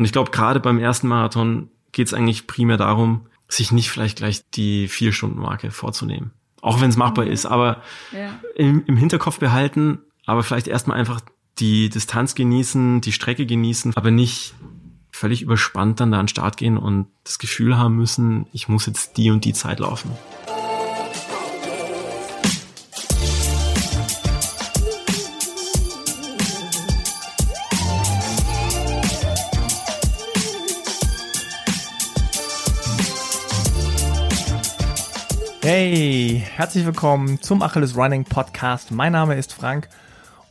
Und ich glaube, gerade beim ersten Marathon geht es eigentlich primär darum, sich nicht vielleicht gleich die Vier-Stunden-Marke vorzunehmen. Auch wenn es machbar mhm. ist, aber ja. im, im Hinterkopf behalten, aber vielleicht erstmal einfach die Distanz genießen, die Strecke genießen, aber nicht völlig überspannt dann da an den Start gehen und das Gefühl haben müssen, ich muss jetzt die und die Zeit laufen. Hey, herzlich willkommen zum Achilles Running Podcast. Mein Name ist Frank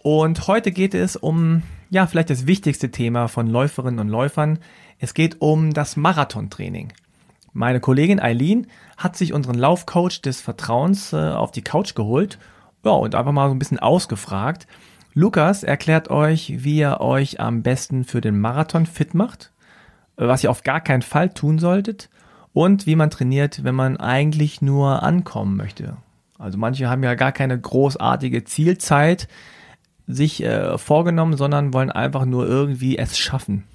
und heute geht es um, ja, vielleicht das wichtigste Thema von Läuferinnen und Läufern. Es geht um das Marathontraining. Meine Kollegin Eileen hat sich unseren Laufcoach des Vertrauens äh, auf die Couch geholt ja, und einfach mal so ein bisschen ausgefragt. Lukas erklärt euch, wie ihr euch am besten für den Marathon fit macht, was ihr auf gar keinen Fall tun solltet und wie man trainiert, wenn man eigentlich nur ankommen möchte. Also manche haben ja gar keine großartige Zielzeit sich äh, vorgenommen, sondern wollen einfach nur irgendwie es schaffen.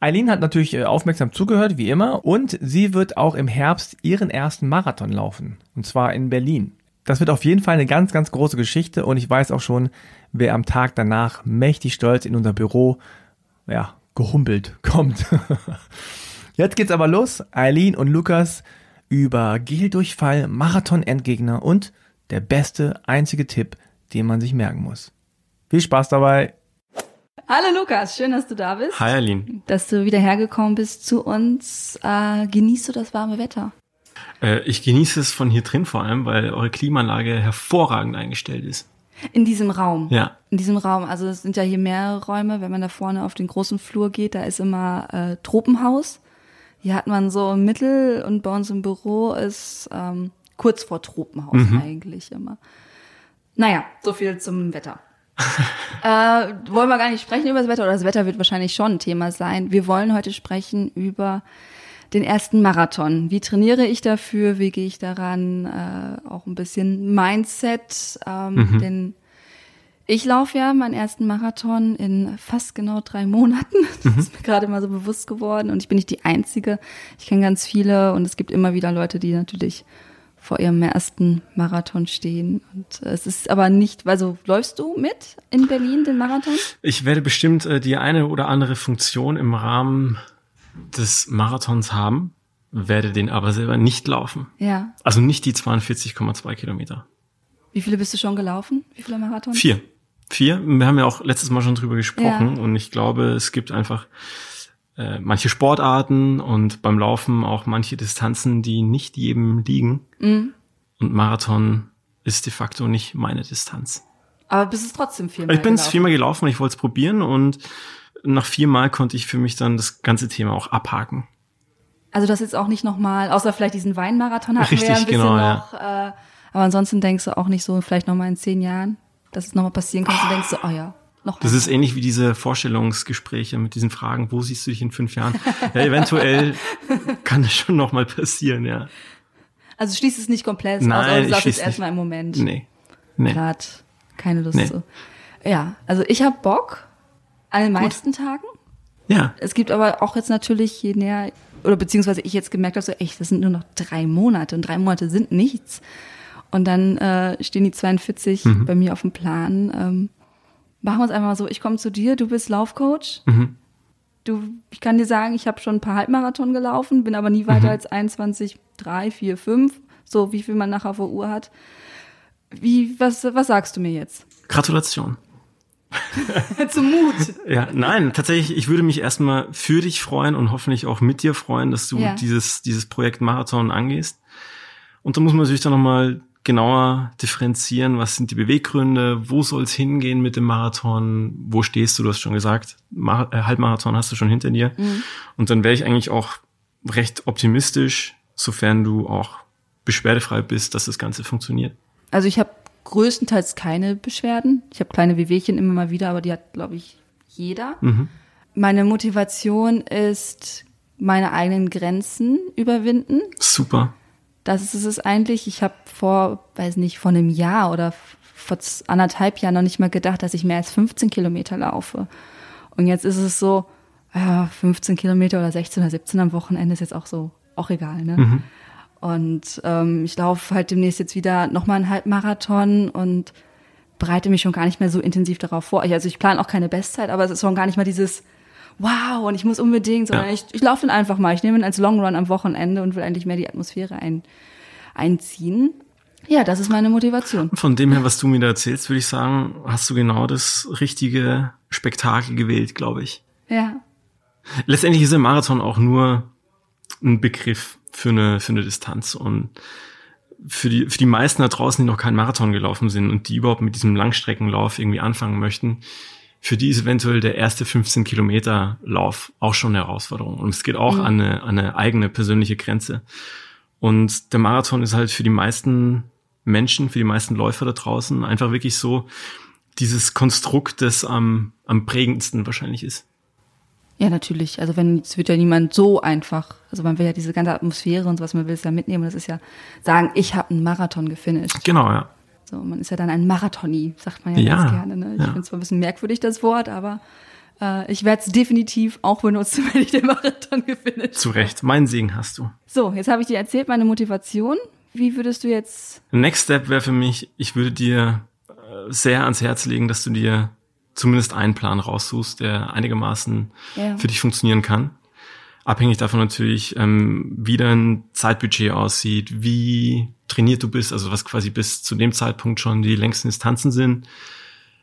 Eileen hat natürlich äh, aufmerksam zugehört, wie immer, und sie wird auch im Herbst ihren ersten Marathon laufen, und zwar in Berlin. Das wird auf jeden Fall eine ganz, ganz große Geschichte und ich weiß auch schon, wer am Tag danach mächtig stolz in unser Büro, ja, gehumpelt kommt. Jetzt geht's aber los. Eileen und Lukas über Geldurchfall, Marathon-Endgegner und der beste, einzige Tipp, den man sich merken muss. Viel Spaß dabei. Hallo Lukas, schön, dass du da bist. Hi Eileen. Dass du wieder hergekommen bist zu uns. Äh, genießt du das warme Wetter? Äh, ich genieße es von hier drin vor allem, weil eure Klimaanlage hervorragend eingestellt ist. In diesem Raum. Ja. In diesem Raum. Also es sind ja hier mehrere Räume. Wenn man da vorne auf den großen Flur geht, da ist immer äh, Tropenhaus. Hier hat man so Mittel und bei uns im Büro ist ähm, kurz vor Tropenhaus mhm. eigentlich immer. Naja, so viel zum Wetter. äh, wollen wir gar nicht sprechen über das Wetter oder das Wetter wird wahrscheinlich schon ein Thema sein. Wir wollen heute sprechen über den ersten Marathon. Wie trainiere ich dafür? Wie gehe ich daran? Äh, auch ein bisschen Mindset, ähm, mhm. denn ich laufe ja meinen ersten Marathon in fast genau drei Monaten. Das mhm. ist mir gerade mal so bewusst geworden. Und ich bin nicht die Einzige. Ich kenne ganz viele und es gibt immer wieder Leute, die natürlich vor ihrem ersten Marathon stehen. Und es ist aber nicht, also läufst du mit in Berlin den Marathon? Ich werde bestimmt äh, die eine oder andere Funktion im Rahmen des Marathons haben, werde den aber selber nicht laufen. Ja. Also nicht die 42,2 Kilometer. Wie viele bist du schon gelaufen? Wie viele Marathons? Vier. Vier. Wir haben ja auch letztes Mal schon drüber gesprochen ja. und ich glaube, es gibt einfach äh, manche Sportarten und beim Laufen auch manche Distanzen, die nicht jedem liegen. Mhm. Und Marathon ist de facto nicht meine Distanz. Aber bist es trotzdem viermal Ich bin es viermal gelaufen und ich wollte es probieren und nach viermal konnte ich für mich dann das ganze Thema auch abhaken. Also das jetzt auch nicht nochmal, außer vielleicht diesen Weinmarathon hatten Richtig, wir ein bisschen genau, noch. Ja. Äh, aber ansonsten denkst du auch nicht so, vielleicht nochmal in zehn Jahren? Dass es nochmal passieren kann. Du denkst so, oh ja, noch. Das ist ähnlich wie diese Vorstellungsgespräche mit diesen Fragen, wo siehst du dich in fünf Jahren? Ja, eventuell kann es schon nochmal passieren, ja. Also schließt es nicht komplett Nein, aus, aber du sagst es erstmal im Moment. Nee. nee. Gerade keine Lust nee. zu. Ja, also ich habe Bock an den meisten Gut. Tagen. Ja. Es gibt aber auch jetzt natürlich, je näher, oder beziehungsweise ich jetzt gemerkt habe, so echt, das sind nur noch drei Monate und drei Monate sind nichts. Und dann äh, stehen die 42 mhm. bei mir auf dem Plan. Ähm, machen wir es einfach mal so, ich komme zu dir, du bist Laufcoach. Mhm. Du, ich kann dir sagen, ich habe schon ein paar Halbmarathon gelaufen, bin aber nie weiter mhm. als 21, 3, 4, 5, so wie viel man nachher der Uhr hat. Wie, was, was sagst du mir jetzt? Gratulation. Zum Mut. Ja, nein, tatsächlich, ich würde mich erstmal für dich freuen und hoffentlich auch mit dir freuen, dass du ja. dieses, dieses Projekt Marathon angehst. Und da muss man natürlich dann nochmal genauer differenzieren, was sind die Beweggründe, wo soll es hingehen mit dem Marathon, wo stehst du, du hast schon gesagt, Mar äh, Halbmarathon hast du schon hinter dir. Mhm. Und dann wäre ich eigentlich auch recht optimistisch, sofern du auch beschwerdefrei bist, dass das Ganze funktioniert. Also ich habe größtenteils keine Beschwerden. Ich habe kleine Wehwehchen immer mal wieder, aber die hat, glaube ich, jeder. Mhm. Meine Motivation ist, meine eigenen Grenzen überwinden. Super. Das ist es eigentlich. Ich habe vor, weiß nicht, vor einem Jahr oder vor anderthalb Jahren noch nicht mal gedacht, dass ich mehr als 15 Kilometer laufe. Und jetzt ist es so, ja, 15 Kilometer oder 16 oder 17 am Wochenende ist jetzt auch so, auch egal, ne? Mhm. Und ähm, ich laufe halt demnächst jetzt wieder nochmal einen Halbmarathon und bereite mich schon gar nicht mehr so intensiv darauf vor. Also ich plane auch keine Bestzeit, aber es ist schon gar nicht mal dieses Wow und ich muss unbedingt, sondern ja. ich, ich laufe den einfach mal. Ich nehme ihn als Long Run am Wochenende und will eigentlich mehr die Atmosphäre ein, einziehen. Ja, das ist meine Motivation. Von dem her, was du mir da erzählst, würde ich sagen, hast du genau das richtige Spektakel gewählt, glaube ich. Ja. Letztendlich ist der Marathon auch nur ein Begriff für eine, für eine Distanz und für die, für die meisten da draußen, die noch keinen Marathon gelaufen sind und die überhaupt mit diesem Langstreckenlauf irgendwie anfangen möchten, für die ist eventuell der erste 15 Kilometer Lauf auch schon eine Herausforderung. Und es geht auch mhm. an, eine, an eine eigene persönliche Grenze. Und der Marathon ist halt für die meisten Menschen, für die meisten Läufer da draußen einfach wirklich so dieses Konstrukt, das am, am prägendsten wahrscheinlich ist. Ja, natürlich. Also wenn, es wird ja niemand so einfach, also man will ja diese ganze Atmosphäre und sowas, man will es ja mitnehmen. Das ist ja sagen, ich habe einen Marathon gefinisht. Genau, ja. So, man ist ja dann ein Marathoni, sagt man ja, ja ganz gerne. Ne? Ich ja. finde zwar ein bisschen merkwürdig das Wort, aber äh, ich werde es definitiv auch benutzen, wenn ich den Marathon gefinisht Zu Recht, mein Segen hast du. So, jetzt habe ich dir erzählt, meine Motivation. Wie würdest du jetzt? Next Step wäre für mich, ich würde dir äh, sehr ans Herz legen, dass du dir zumindest einen Plan raussuchst, der einigermaßen ja. für dich funktionieren kann. Abhängig davon natürlich, ähm, wie dein Zeitbudget aussieht, wie trainiert du bist, also was quasi bis zu dem Zeitpunkt schon die längsten Distanzen sind,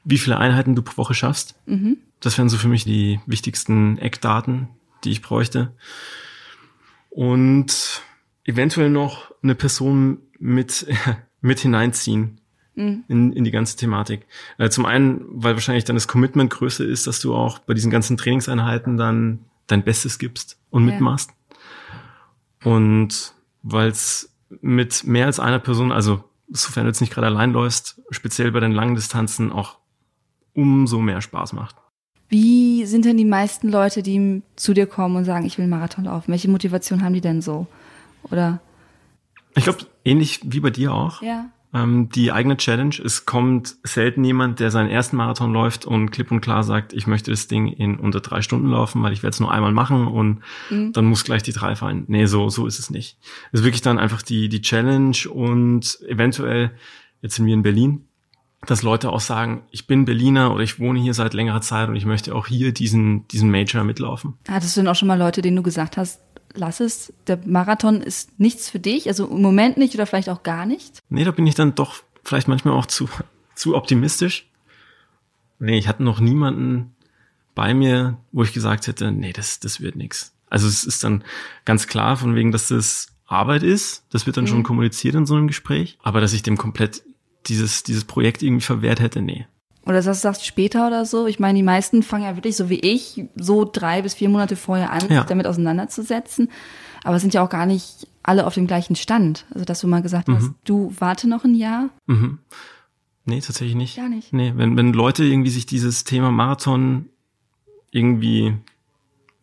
wie viele Einheiten du pro Woche schaffst. Mhm. Das wären so für mich die wichtigsten Eckdaten, die ich bräuchte. Und eventuell noch eine Person mit, mit hineinziehen, mhm. in, in die ganze Thematik. Äh, zum einen, weil wahrscheinlich dann das Commitment größer ist, dass du auch bei diesen ganzen Trainingseinheiten dann dein Bestes gibst und ja. mitmachst. Und weil es mit mehr als einer Person, also sofern du jetzt nicht gerade allein läufst, speziell bei den langen Distanzen auch umso mehr Spaß macht. Wie sind denn die meisten Leute, die zu dir kommen und sagen, ich will einen Marathon laufen? Welche Motivation haben die denn so? Oder? Ich glaube, ähnlich wie bei dir auch. Ja ähm, die eigene Challenge. Es kommt selten jemand, der seinen ersten Marathon läuft und klipp und klar sagt, ich möchte das Ding in unter drei Stunden laufen, weil ich werde es nur einmal machen und mhm. dann muss gleich die drei fallen. Nee, so, so ist es nicht. Es ist wirklich dann einfach die, die Challenge und eventuell, jetzt sind wir in Berlin, dass Leute auch sagen, ich bin Berliner oder ich wohne hier seit längerer Zeit und ich möchte auch hier diesen, diesen Major mitlaufen. Hattest du denn auch schon mal Leute, denen du gesagt hast, lass es, der Marathon ist nichts für dich, also im Moment nicht oder vielleicht auch gar nicht? Nee, da bin ich dann doch vielleicht manchmal auch zu, zu optimistisch. Nee, ich hatte noch niemanden bei mir, wo ich gesagt hätte, nee, das, das wird nix. Also es ist dann ganz klar, von wegen, dass das Arbeit ist, das wird dann mhm. schon kommuniziert in so einem Gespräch, aber dass ich dem komplett dieses, dieses Projekt irgendwie verwehrt hätte, nee. Oder das sagst später oder so. Ich meine, die meisten fangen ja wirklich so wie ich, so drei bis vier Monate vorher an, ja. sich damit auseinanderzusetzen. Aber es sind ja auch gar nicht alle auf dem gleichen Stand. Also, dass du mal gesagt mhm. hast, du warte noch ein Jahr. Mhm. Nee, tatsächlich nicht. Gar nicht. Nee, wenn, wenn Leute irgendwie sich dieses Thema Marathon irgendwie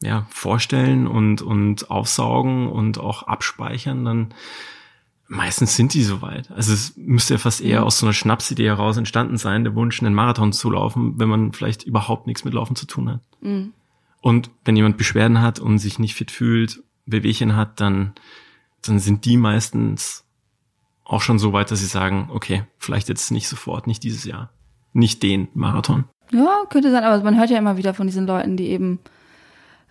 ja, vorstellen und, und aufsaugen und auch abspeichern, dann Meistens sind die soweit. Also es müsste ja fast eher mhm. aus so einer Schnapsidee heraus entstanden sein, der Wunsch, einen Marathon zu laufen, wenn man vielleicht überhaupt nichts mit Laufen zu tun hat. Mhm. Und wenn jemand Beschwerden hat und sich nicht fit fühlt, Bewegchen hat, dann, dann sind die meistens auch schon so weit, dass sie sagen, okay, vielleicht jetzt nicht sofort, nicht dieses Jahr, nicht den Marathon. Ja, könnte sein, aber man hört ja immer wieder von diesen Leuten, die eben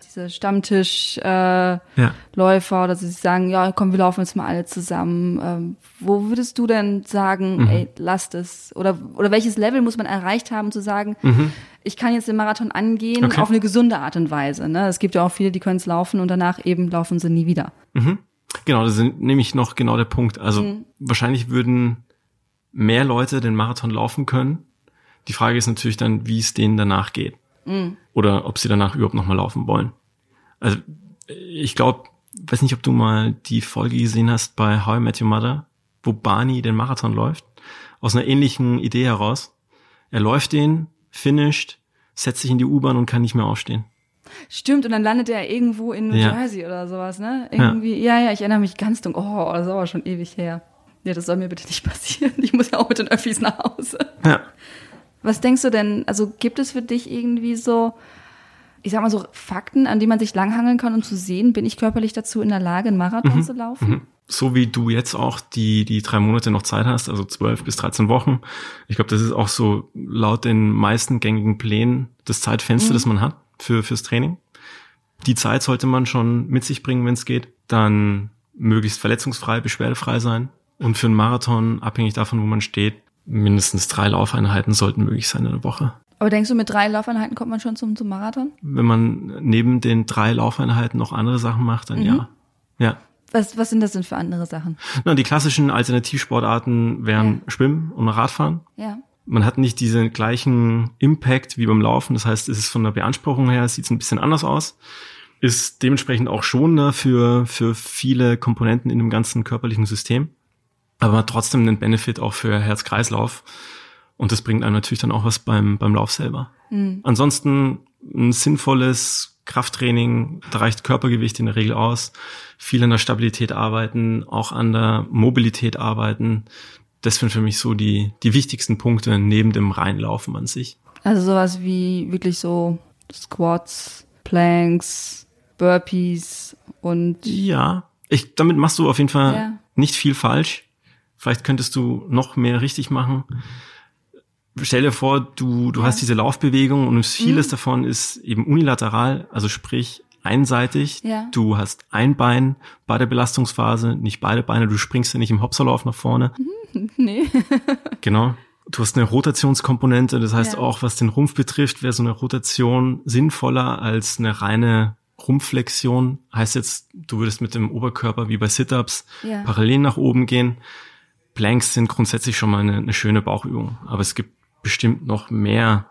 diese Stammtischläufer äh, ja. Oder sie sagen, ja, komm, wir laufen jetzt mal alle zusammen. Ähm, wo würdest du denn sagen, mhm. ey, lasst es? Oder, oder welches Level muss man erreicht haben, zu sagen, mhm. ich kann jetzt den Marathon angehen okay. auf eine gesunde Art und Weise. Ne? Es gibt ja auch viele, die können es laufen und danach eben laufen sie nie wieder. Mhm. Genau, das ist nämlich noch genau der Punkt. Also mhm. wahrscheinlich würden mehr Leute den Marathon laufen können. Die Frage ist natürlich dann, wie es denen danach geht. Mhm. Oder ob sie danach überhaupt nochmal laufen wollen. Also ich glaube, weiß nicht, ob du mal die Folge gesehen hast bei How I Met Your Mother, wo Barney den Marathon läuft. Aus einer ähnlichen Idee heraus. Er läuft den, finisht, setzt sich in die U-Bahn und kann nicht mehr aufstehen. Stimmt, und dann landet er irgendwo in New ja. Jersey oder sowas, ne? Irgendwie, ja. ja, ja, ich erinnere mich ganz dunkel. Oh, das ist aber schon ewig her. Ja, das soll mir bitte nicht passieren. Ich muss ja auch mit den Öffis nach Hause. Ja. Was denkst du denn, also gibt es für dich irgendwie so, ich sag mal so, Fakten, an die man sich langhangeln kann, um zu sehen, bin ich körperlich dazu in der Lage, einen Marathon mhm. zu laufen? Mhm. So wie du jetzt auch die, die drei Monate noch Zeit hast, also zwölf bis 13 Wochen. Ich glaube, das ist auch so laut den meisten gängigen Plänen das Zeitfenster, mhm. das man hat für, fürs Training. Die Zeit sollte man schon mit sich bringen, wenn es geht. Dann möglichst verletzungsfrei, beschwerdefrei sein. Und für einen Marathon, abhängig davon, wo man steht, mindestens drei Laufeinheiten sollten möglich sein in der Woche. Aber denkst du, mit drei Laufeinheiten kommt man schon zum, zum Marathon? Wenn man neben den drei Laufeinheiten noch andere Sachen macht, dann mhm. ja. Ja. Was, was sind das denn für andere Sachen? Na, die klassischen Alternativsportarten wären ja. Schwimmen und Radfahren. Ja. Man hat nicht diesen gleichen Impact wie beim Laufen. Das heißt, es ist von der Beanspruchung her, sieht es ein bisschen anders aus. Ist dementsprechend auch schonender für, für viele Komponenten in dem ganzen körperlichen System. Aber trotzdem einen Benefit auch für Herz-Kreislauf. Und das bringt einem natürlich dann auch was beim, beim Lauf selber. Mhm. Ansonsten ein sinnvolles Krafttraining, da reicht Körpergewicht in der Regel aus. Viel an der Stabilität arbeiten, auch an der Mobilität arbeiten. Das sind für mich so die, die wichtigsten Punkte neben dem Reinlaufen an sich. Also sowas wie wirklich so Squats, Planks, Burpees und. Ja, ich, damit machst du auf jeden Fall ja. nicht viel falsch. Vielleicht könntest du noch mehr richtig machen stell dir vor, du, du ja. hast diese Laufbewegung und vieles mhm. davon ist eben unilateral, also sprich einseitig. Ja. Du hast ein Bein bei der Belastungsphase, nicht beide Beine, du springst ja nicht im Hopserlauf nach vorne. Nee. genau. Du hast eine Rotationskomponente, das heißt ja. auch, was den Rumpf betrifft, wäre so eine Rotation sinnvoller als eine reine Rumpfflexion. Heißt jetzt, du würdest mit dem Oberkörper wie bei Sit-Ups ja. parallel nach oben gehen. Planks sind grundsätzlich schon mal eine, eine schöne Bauchübung, aber es gibt bestimmt noch mehr,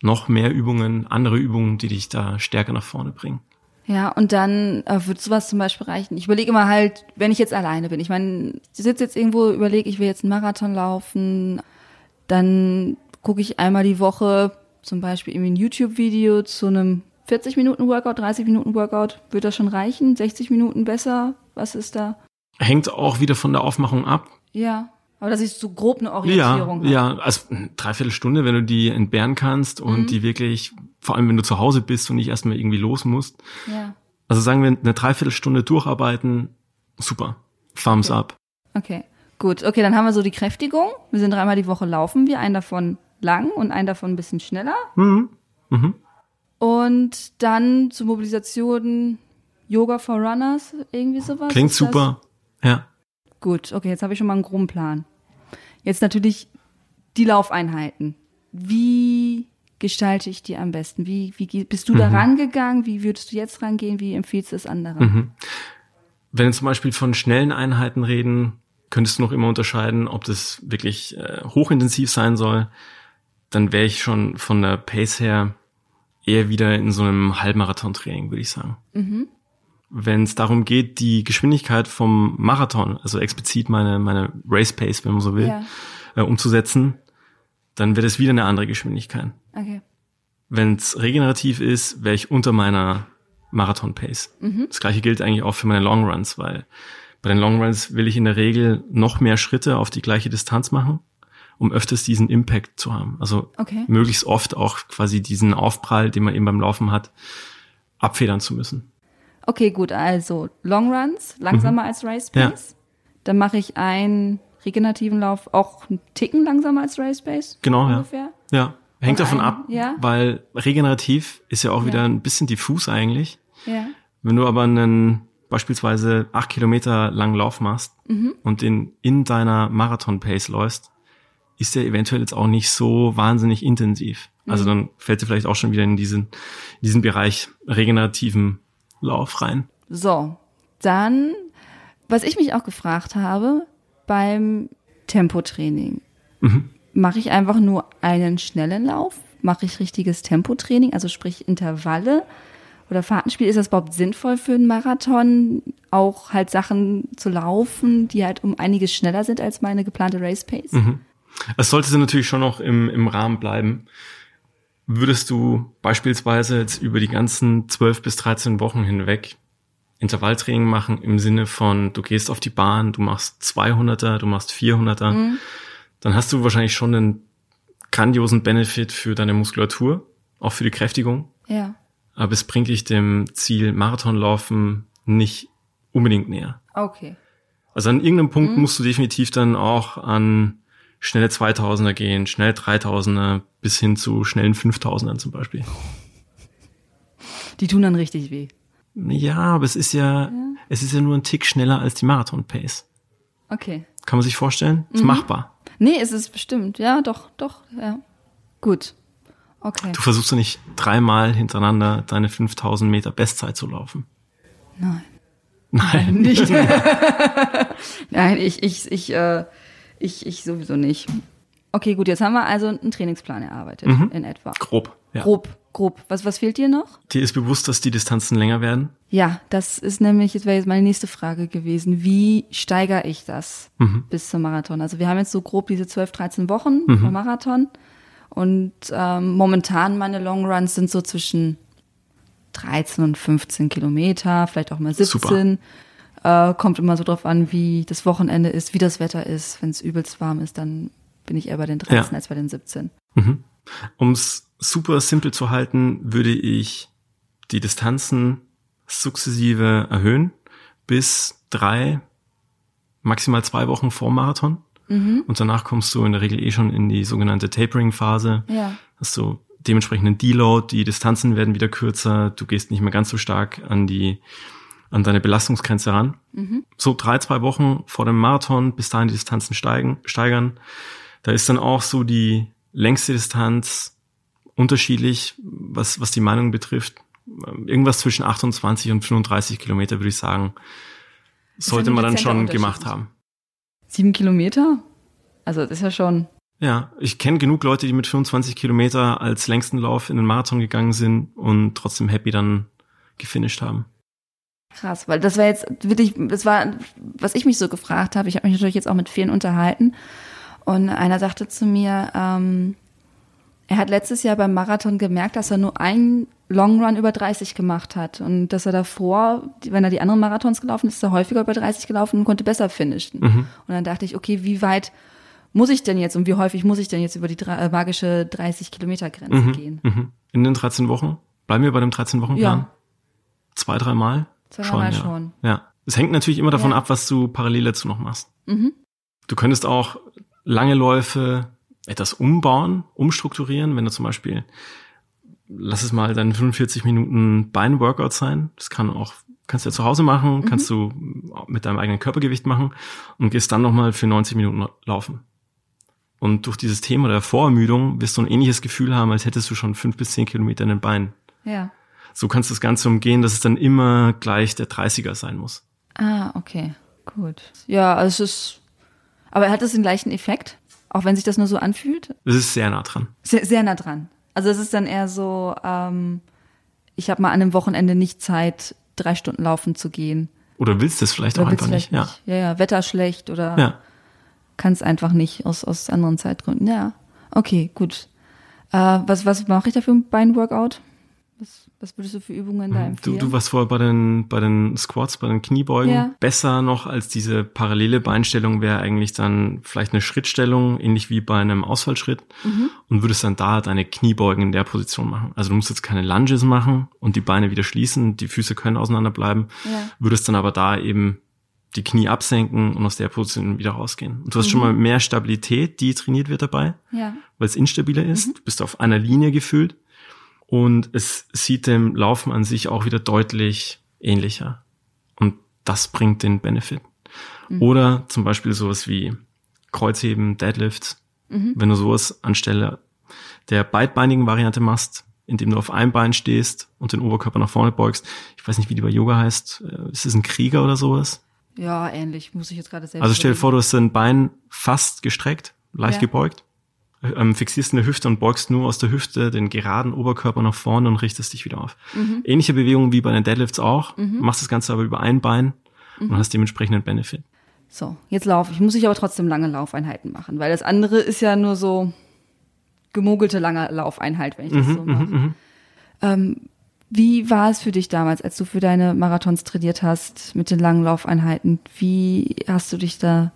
noch mehr Übungen, andere Übungen, die dich da stärker nach vorne bringen. Ja, und dann äh, wird sowas zum Beispiel reichen. Ich überlege immer halt, wenn ich jetzt alleine bin. Ich meine, ich sitze jetzt irgendwo, überlege, ich will jetzt einen Marathon laufen, dann gucke ich einmal die Woche zum Beispiel irgendwie ein YouTube-Video zu einem 40 Minuten Workout, 30 Minuten Workout. Wird das schon reichen? 60 Minuten besser? Was ist da? Hängt auch wieder von der Aufmachung ab. Ja. Aber dass ich so grob eine Orientierung ja, habe. Ja, also dreiviertel Stunde, wenn du die entbehren kannst und mhm. die wirklich, vor allem wenn du zu Hause bist und nicht erstmal irgendwie los musst. Ja. Also sagen wir eine Dreiviertelstunde durcharbeiten, super. Thumbs okay. up. Okay, gut. Okay, dann haben wir so die Kräftigung. Wir sind dreimal die Woche laufen wir, einen davon lang und einen davon ein bisschen schneller. Mhm. Mhm. Und dann zur Mobilisation Yoga for Runners, irgendwie sowas. Klingt super, ja. Gut, okay, jetzt habe ich schon mal einen groben Plan. Jetzt natürlich die Laufeinheiten. Wie gestalte ich die am besten? Wie, wie bist du mhm. da rangegangen? Wie würdest du jetzt rangehen? Wie empfiehlst du es anderen? Mhm. Wenn wir zum Beispiel von schnellen Einheiten reden, könntest du noch immer unterscheiden, ob das wirklich äh, hochintensiv sein soll. Dann wäre ich schon von der Pace her eher wieder in so einem Halbmarathon-Training, würde ich sagen. Mhm wenn es darum geht, die Geschwindigkeit vom Marathon, also explizit meine, meine Race Pace, wenn man so will, ja. äh, umzusetzen, dann wird es wieder eine andere Geschwindigkeit. Okay. Wenn es regenerativ ist, wäre ich unter meiner Marathon Pace. Mhm. Das gleiche gilt eigentlich auch für meine Long Runs, weil bei den Long Runs will ich in der Regel noch mehr Schritte auf die gleiche Distanz machen, um öfters diesen Impact zu haben. Also okay. möglichst oft auch quasi diesen Aufprall, den man eben beim Laufen hat, abfedern zu müssen. Okay, gut, also Long Runs, langsamer mhm. als Race Pace. Ja. Dann mache ich einen regenerativen Lauf auch einen Ticken langsamer als Race Pace. Genau, ungefähr. ja. Ja, hängt Und davon ein, ab, ja? weil regenerativ ist ja auch wieder ein bisschen diffus eigentlich. Ja. Wenn du aber einen beispielsweise acht Kilometer langen Lauf machst mhm. und den in deiner Marathon-Pace läufst, ist der eventuell jetzt auch nicht so wahnsinnig intensiv. Also mhm. dann fällt du vielleicht auch schon wieder in diesen, in diesen Bereich regenerativen Lauf rein. So, dann, was ich mich auch gefragt habe, beim Tempotraining, mhm. mache ich einfach nur einen schnellen Lauf? Mache ich richtiges Tempotraining, also sprich Intervalle oder Fahrtenspiel? Ist das überhaupt sinnvoll für einen Marathon, auch halt Sachen zu laufen, die halt um einiges schneller sind als meine geplante Race Pace? Mhm. Es sollte natürlich schon noch im, im Rahmen bleiben. Würdest du beispielsweise jetzt über die ganzen 12 bis 13 Wochen hinweg Intervalltraining machen im Sinne von, du gehst auf die Bahn, du machst 200er, du machst 400er, mhm. dann hast du wahrscheinlich schon einen grandiosen Benefit für deine Muskulatur, auch für die Kräftigung. Ja. aber es bringt dich dem Ziel Marathonlaufen nicht unbedingt näher. Okay. Also an irgendeinem Punkt mhm. musst du definitiv dann auch an schnelle 2000er gehen, schnell 3000er bis hin zu schnellen 5000ern zum Beispiel. Die tun dann richtig weh. Ja, aber es ist ja, ja. es ist ja nur ein Tick schneller als die Marathon-Pace. Okay. Kann man sich vorstellen? Ist mhm. machbar. Nee, ist es bestimmt. Ja, doch, doch, ja. Gut. Okay. Du versuchst ja nicht dreimal hintereinander deine 5000 Meter Bestzeit zu laufen. Nein. Nein. Nicht. Nein, ich, ich, ich, äh, ich, ich sowieso nicht. Okay, gut, jetzt haben wir also einen Trainingsplan erarbeitet, mhm. in etwa. Grob. Ja. Grob, grob. Was, was fehlt dir noch? Dir ist bewusst, dass die Distanzen länger werden? Ja, das ist nämlich, jetzt wäre jetzt meine nächste Frage gewesen. Wie steigere ich das mhm. bis zum Marathon? Also wir haben jetzt so grob diese 12, 13 Wochen mhm. vom Marathon. Und ähm, momentan meine Long Runs sind so zwischen 13 und 15 Kilometer, vielleicht auch mal 17. Äh, kommt immer so drauf an, wie das Wochenende ist, wie das Wetter ist. Wenn es übelst warm ist, dann bin ich eher bei den 13 ja. als bei den 17. Mhm. Um es super simpel zu halten, würde ich die Distanzen sukzessive erhöhen bis drei, maximal zwei Wochen vor Marathon. Mhm. Und danach kommst du in der Regel eh schon in die sogenannte Tapering-Phase. Ja. Hast du dementsprechenden Deload, die Distanzen werden wieder kürzer, du gehst nicht mehr ganz so stark an die an deine Belastungsgrenze ran. Mhm. So drei, zwei Wochen vor dem Marathon, bis dahin die Distanzen steigen, steigern. Da ist dann auch so die längste Distanz unterschiedlich, was, was die Meinung betrifft. Irgendwas zwischen 28 und 35 Kilometer, würde ich sagen, sollte man dann schon gemacht haben. Sieben Kilometer? Also das ist ja schon. Ja, ich kenne genug Leute, die mit 25 Kilometer als längsten Lauf in den Marathon gegangen sind und trotzdem happy dann gefinisht haben. Krass, weil das war jetzt wirklich, das war, was ich mich so gefragt habe. Ich habe mich natürlich jetzt auch mit vielen unterhalten und einer sagte zu mir, ähm, er hat letztes Jahr beim Marathon gemerkt, dass er nur einen Long Run über 30 gemacht hat und dass er davor, wenn er die anderen Marathons gelaufen ist, ist er häufiger über 30 gelaufen und konnte besser finishen. Mhm. Und dann dachte ich, okay, wie weit muss ich denn jetzt und wie häufig muss ich denn jetzt über die äh, magische 30 Kilometer Grenze mhm. gehen? Mhm. In den 13 Wochen? Bleiben wir bei dem 13 Wochen Plan? Ja. Zwei, dreimal? Dreimal schon, ja. schon. Ja. Es hängt natürlich immer davon ja. ab, was du parallel dazu noch machst. Mhm. Du könntest auch lange Läufe etwas umbauen, umstrukturieren, wenn du zum Beispiel, lass es mal dann 45 Minuten Beinworkout sein. Das kann auch, kannst du ja zu Hause machen, mhm. kannst du mit deinem eigenen Körpergewicht machen und gehst dann nochmal für 90 Minuten laufen. Und durch dieses Thema der Vorermüdung wirst du ein ähnliches Gefühl haben, als hättest du schon fünf bis zehn Kilometer in den Beinen. Ja. So kannst du das Ganze umgehen, dass es dann immer gleich der 30er sein muss. Ah, okay. Gut. Ja, also es ist, aber hat das den gleichen Effekt? Auch wenn sich das nur so anfühlt? Es ist sehr nah dran. Sehr, sehr nah dran. Also es ist dann eher so, ähm, ich habe mal an einem Wochenende nicht Zeit, drei Stunden laufen zu gehen. Oder willst du es vielleicht oder auch einfach nicht? nicht? Ja. ja, ja, Wetter schlecht oder ja. kann es einfach nicht aus, aus anderen Zeitgründen. Ja, okay, gut. Äh, was was mache ich da für ein Beinworkout? Was, was würdest du für Übungen da empfehlen? Du, du warst vorher bei den, bei den Squats, bei den Kniebeugen. Ja. Besser noch als diese parallele Beinstellung wäre eigentlich dann vielleicht eine Schrittstellung, ähnlich wie bei einem Ausfallschritt. Mhm. Und würdest dann da deine Kniebeugen in der Position machen. Also du musst jetzt keine Lunges machen und die Beine wieder schließen, die Füße können auseinander bleiben. Ja. Würdest dann aber da eben die Knie absenken und aus der Position wieder rausgehen. Und du hast mhm. schon mal mehr Stabilität, die trainiert wird dabei, ja. weil es instabiler ist. Mhm. Du bist auf einer Linie gefühlt. Und es sieht dem Laufen an sich auch wieder deutlich ähnlicher. Und das bringt den Benefit. Mhm. Oder zum Beispiel sowas wie Kreuzheben, Deadlifts. Mhm. Wenn du sowas anstelle der beidbeinigen Variante machst, indem du auf einem Bein stehst und den Oberkörper nach vorne beugst. Ich weiß nicht, wie die bei Yoga heißt. Äh, ist es ein Krieger oder sowas? Ja, ähnlich. Muss ich jetzt gerade selbst. Also stell dir vor, du hast dein Bein fast gestreckt, leicht ja. gebeugt ähm, fixierst eine Hüfte und beugst nur aus der Hüfte den geraden Oberkörper nach vorne und richtest dich wieder auf. Mhm. Ähnliche Bewegungen wie bei den Deadlifts auch. Mhm. Machst das Ganze aber über ein Bein mhm. und hast dementsprechend einen Benefit. So, jetzt laufe ich. Muss ich aber trotzdem lange Laufeinheiten machen, weil das andere ist ja nur so gemogelte lange Laufeinheit, wenn ich das mhm, so mache. Mhm, mhm. Ähm, wie war es für dich damals, als du für deine Marathons trainiert hast mit den langen Laufeinheiten? Wie hast du dich da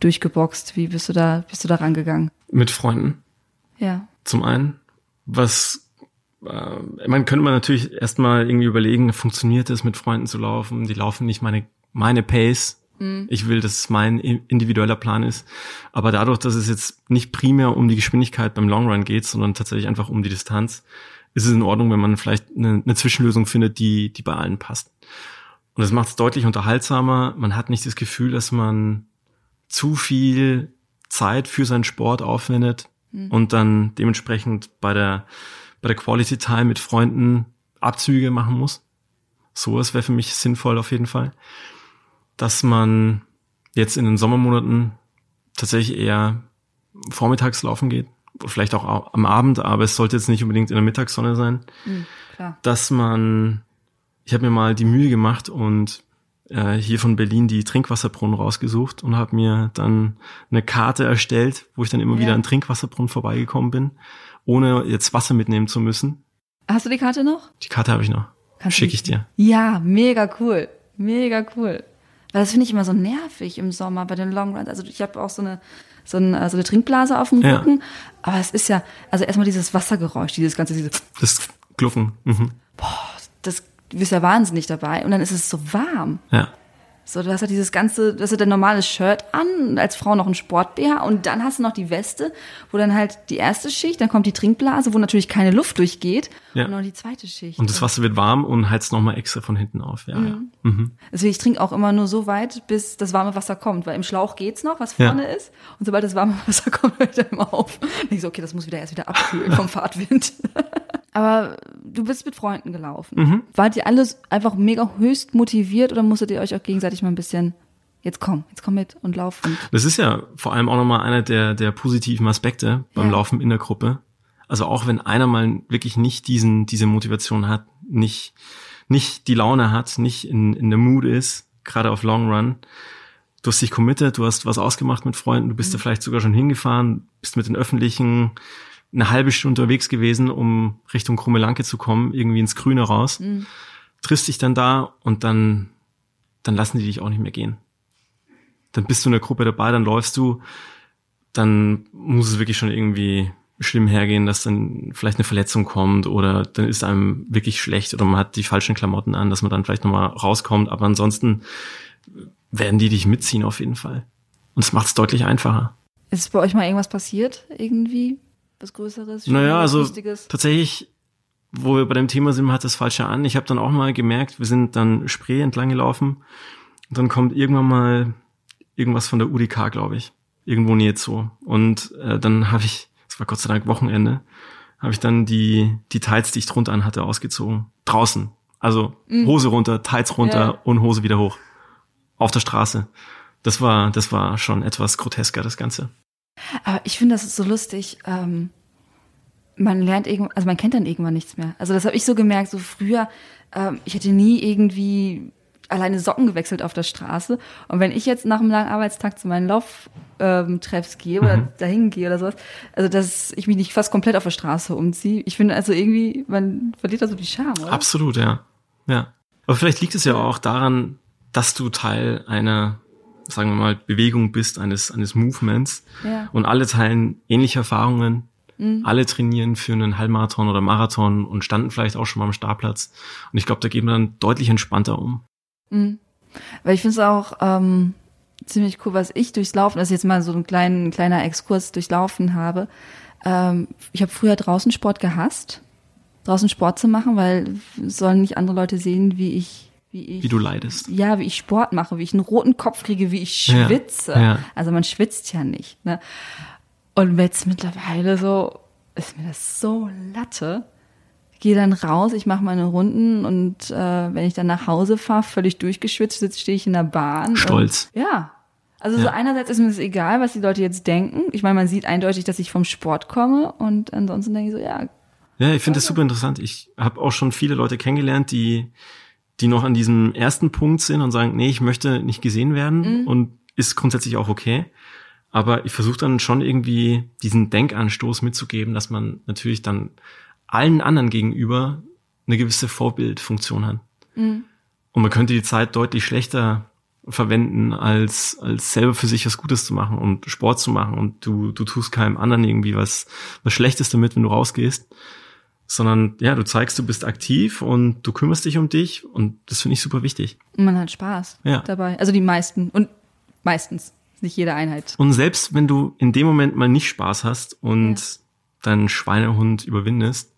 durchgeboxt? Wie bist du da, bist du da rangegangen? Mit Freunden. Ja. Zum einen. Was äh, man könnte man natürlich erstmal irgendwie überlegen, funktioniert es mit Freunden zu laufen? Die laufen nicht meine, meine Pace. Mhm. Ich will, dass es mein individueller Plan ist. Aber dadurch, dass es jetzt nicht primär um die Geschwindigkeit beim Long Run geht, sondern tatsächlich einfach um die Distanz, ist es in Ordnung, wenn man vielleicht eine, eine Zwischenlösung findet, die, die bei allen passt. Und das macht es deutlich unterhaltsamer. Man hat nicht das Gefühl, dass man zu viel Zeit für seinen Sport aufwendet mhm. und dann dementsprechend bei der, bei der Quality Time mit Freunden Abzüge machen muss. Sowas wäre für mich sinnvoll auf jeden Fall. Dass man jetzt in den Sommermonaten tatsächlich eher vormittags laufen geht, vielleicht auch am Abend, aber es sollte jetzt nicht unbedingt in der Mittagssonne sein. Mhm, dass man, ich habe mir mal die Mühe gemacht und äh, hier von Berlin die Trinkwasserbrunnen rausgesucht und habe mir dann eine Karte erstellt, wo ich dann immer ja. wieder an Trinkwasserbrunnen vorbeigekommen bin, ohne jetzt Wasser mitnehmen zu müssen. Hast du die Karte noch? Die Karte habe ich noch. Schicke ich dir. Ja, mega cool. Mega cool. Weil das finde ich immer so nervig im Sommer bei den Long Runs. Also ich habe auch so eine so, ein, so eine Trinkblase auf dem Rücken. Ja. Aber es ist ja, also erstmal dieses Wassergeräusch, dieses ganze, diese Das Gluffen. Mhm. Boah, du bist ja wahnsinnig dabei und dann ist es so warm. Ja. So, du hast ja dieses ganze, du hast ja dein normales Shirt an, als Frau noch ein Sport-BH und dann hast du noch die Weste, wo dann halt die erste Schicht, dann kommt die Trinkblase, wo natürlich keine Luft durchgeht ja. und noch die zweite Schicht. Und das Wasser wird warm und heizt nochmal extra von hinten auf, ja. Mhm. ja. Mhm. Deswegen, ich trinke auch immer nur so weit, bis das warme Wasser kommt, weil im Schlauch geht's noch, was vorne ja. ist und sobald das warme Wasser kommt, ich dann immer auf. Und ich so, okay, das muss wieder erst wieder abkühlen vom Fahrtwind. Aber du bist mit Freunden gelaufen. Mhm. Wart ihr alles einfach mega höchst motiviert oder musstet ihr euch auch gegenseitig mal ein bisschen jetzt komm, jetzt komm mit und lauf. Und das ist ja vor allem auch nochmal einer der, der positiven Aspekte beim ja. Laufen in der Gruppe. Also auch wenn einer mal wirklich nicht diesen, diese Motivation hat, nicht, nicht die Laune hat, nicht in, in der Mood ist, gerade auf Long Run, du hast dich committed, du hast was ausgemacht mit Freunden, du bist mhm. da vielleicht sogar schon hingefahren, bist mit den öffentlichen eine halbe Stunde unterwegs gewesen, um Richtung Krummelanke zu kommen, irgendwie ins Grüne raus. Mhm. Triffst dich dann da und dann, dann lassen die dich auch nicht mehr gehen. Dann bist du in der Gruppe dabei, dann läufst du, dann muss es wirklich schon irgendwie schlimm hergehen, dass dann vielleicht eine Verletzung kommt oder dann ist einem wirklich schlecht oder man hat die falschen Klamotten an, dass man dann vielleicht nochmal rauskommt. Aber ansonsten werden die dich mitziehen auf jeden Fall. Und es macht es deutlich einfacher. Ist bei euch mal irgendwas passiert irgendwie? was Größeres? Naja, also Lustiges? tatsächlich, wo wir bei dem Thema sind, hat das Falsche an. Ich habe dann auch mal gemerkt, wir sind dann Spree entlang gelaufen und dann kommt irgendwann mal irgendwas von der UDK, glaube ich, irgendwo nähe so. Und äh, dann habe ich, es war Gott sei Dank Wochenende, habe ich dann die die Tights, die ich drunter an hatte, ausgezogen. Draußen. Also mhm. Hose runter, Tights runter ja. und Hose wieder hoch. Auf der Straße. Das war, das war schon etwas grotesker, das Ganze. Aber ich finde, das so lustig. Ähm, man lernt irgendwann, also man kennt dann irgendwann nichts mehr. Also das habe ich so gemerkt, so früher, ähm, ich hätte nie irgendwie alleine Socken gewechselt auf der Straße. Und wenn ich jetzt nach einem langen Arbeitstag zu meinen Lauftreffs ähm, gehe oder mhm. dahin gehe oder sowas, also dass ich mich nicht fast komplett auf der Straße umziehe. Ich finde also irgendwie, man verliert da so die Charme, oder? Absolut, ja. Ja. Aber vielleicht liegt es ja auch daran, dass du Teil einer sagen wir mal, Bewegung bist, eines, eines Movements. Ja. Und alle teilen ähnliche Erfahrungen. Mhm. Alle trainieren für einen Halbmarathon oder Marathon und standen vielleicht auch schon mal am Startplatz. Und ich glaube, da geht man dann deutlich entspannter um. Mhm. Weil ich finde es auch ähm, ziemlich cool, was ich durchs Laufen, also jetzt mal so ein kleinen, kleiner Exkurs durchlaufen habe. Ähm, ich habe früher draußen Sport gehasst, draußen Sport zu machen, weil sollen nicht andere Leute sehen, wie ich wie ich. Wie du leidest. Ja, wie ich Sport mache, wie ich einen roten Kopf kriege, wie ich schwitze. Ja, ja. Also man schwitzt ja nicht. Ne? Und jetzt mittlerweile so, ist mir das so Latte. Ich gehe dann raus, ich mache meine Runden und äh, wenn ich dann nach Hause fahre, völlig durchgeschwitzt sitze, stehe ich in der Bahn. Stolz. Und, ja. Also ja. so einerseits ist mir das egal, was die Leute jetzt denken. Ich meine, man sieht eindeutig, dass ich vom Sport komme und ansonsten denke ich so, ja. Ja, ich finde das super interessant. Ich habe auch schon viele Leute kennengelernt, die die noch an diesem ersten Punkt sind und sagen, nee, ich möchte nicht gesehen werden mhm. und ist grundsätzlich auch okay. Aber ich versuche dann schon irgendwie diesen Denkanstoß mitzugeben, dass man natürlich dann allen anderen gegenüber eine gewisse Vorbildfunktion hat. Mhm. Und man könnte die Zeit deutlich schlechter verwenden, als, als selber für sich was Gutes zu machen und Sport zu machen. Und du, du tust keinem anderen irgendwie was, was Schlechtes damit, wenn du rausgehst. sondern ja, du zeigst, du bist aktiv und du kümmerst dich um dich und das finde ich super wichtig. Und man hat Spaß ja. dabei. Also die meisten und meistens, nicht jede Einheit. Und selbst wenn du in dem Moment mal nicht Spaß hast und ja. deinen Schweinehund überwindest,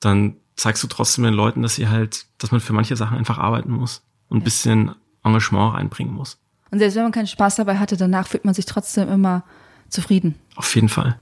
dann zeigst du trotzdem den Leuten, dass sie halt, dass man für manche Sachen einfach arbeiten muss und ein bisschen Engagement reinbringen muss. Und selbst wenn man keinen Spaß dabei hatte, danach fühlt man sich trotzdem immer zufrieden. Auf jeden Fall.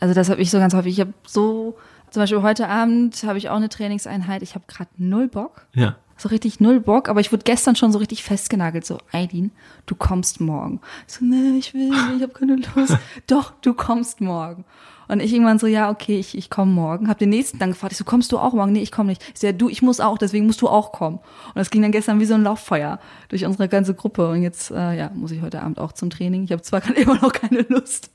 Also das habe ich so ganz häufig. Ich habe so, zum Beispiel heute Abend habe ich auch eine Trainingseinheit. Ich habe gerade null Bock. Ja. So richtig null Bock, aber ich wurde gestern schon so richtig festgenagelt. So, Eileen, du kommst morgen. Ich so, nee, ich will nicht, ich habe keine Lust. Doch, du kommst morgen. Und ich irgendwann so, ja, okay, ich, ich komme morgen. Hab den nächsten dann gefragt, ich so, kommst du auch morgen? Nee, ich komme nicht. Ich so, ja, du, ich muss auch, deswegen musst du auch kommen. Und das ging dann gestern wie so ein Lauffeuer durch unsere ganze Gruppe. Und jetzt, äh, ja, muss ich heute Abend auch zum Training. Ich habe zwar gerade immer noch keine Lust,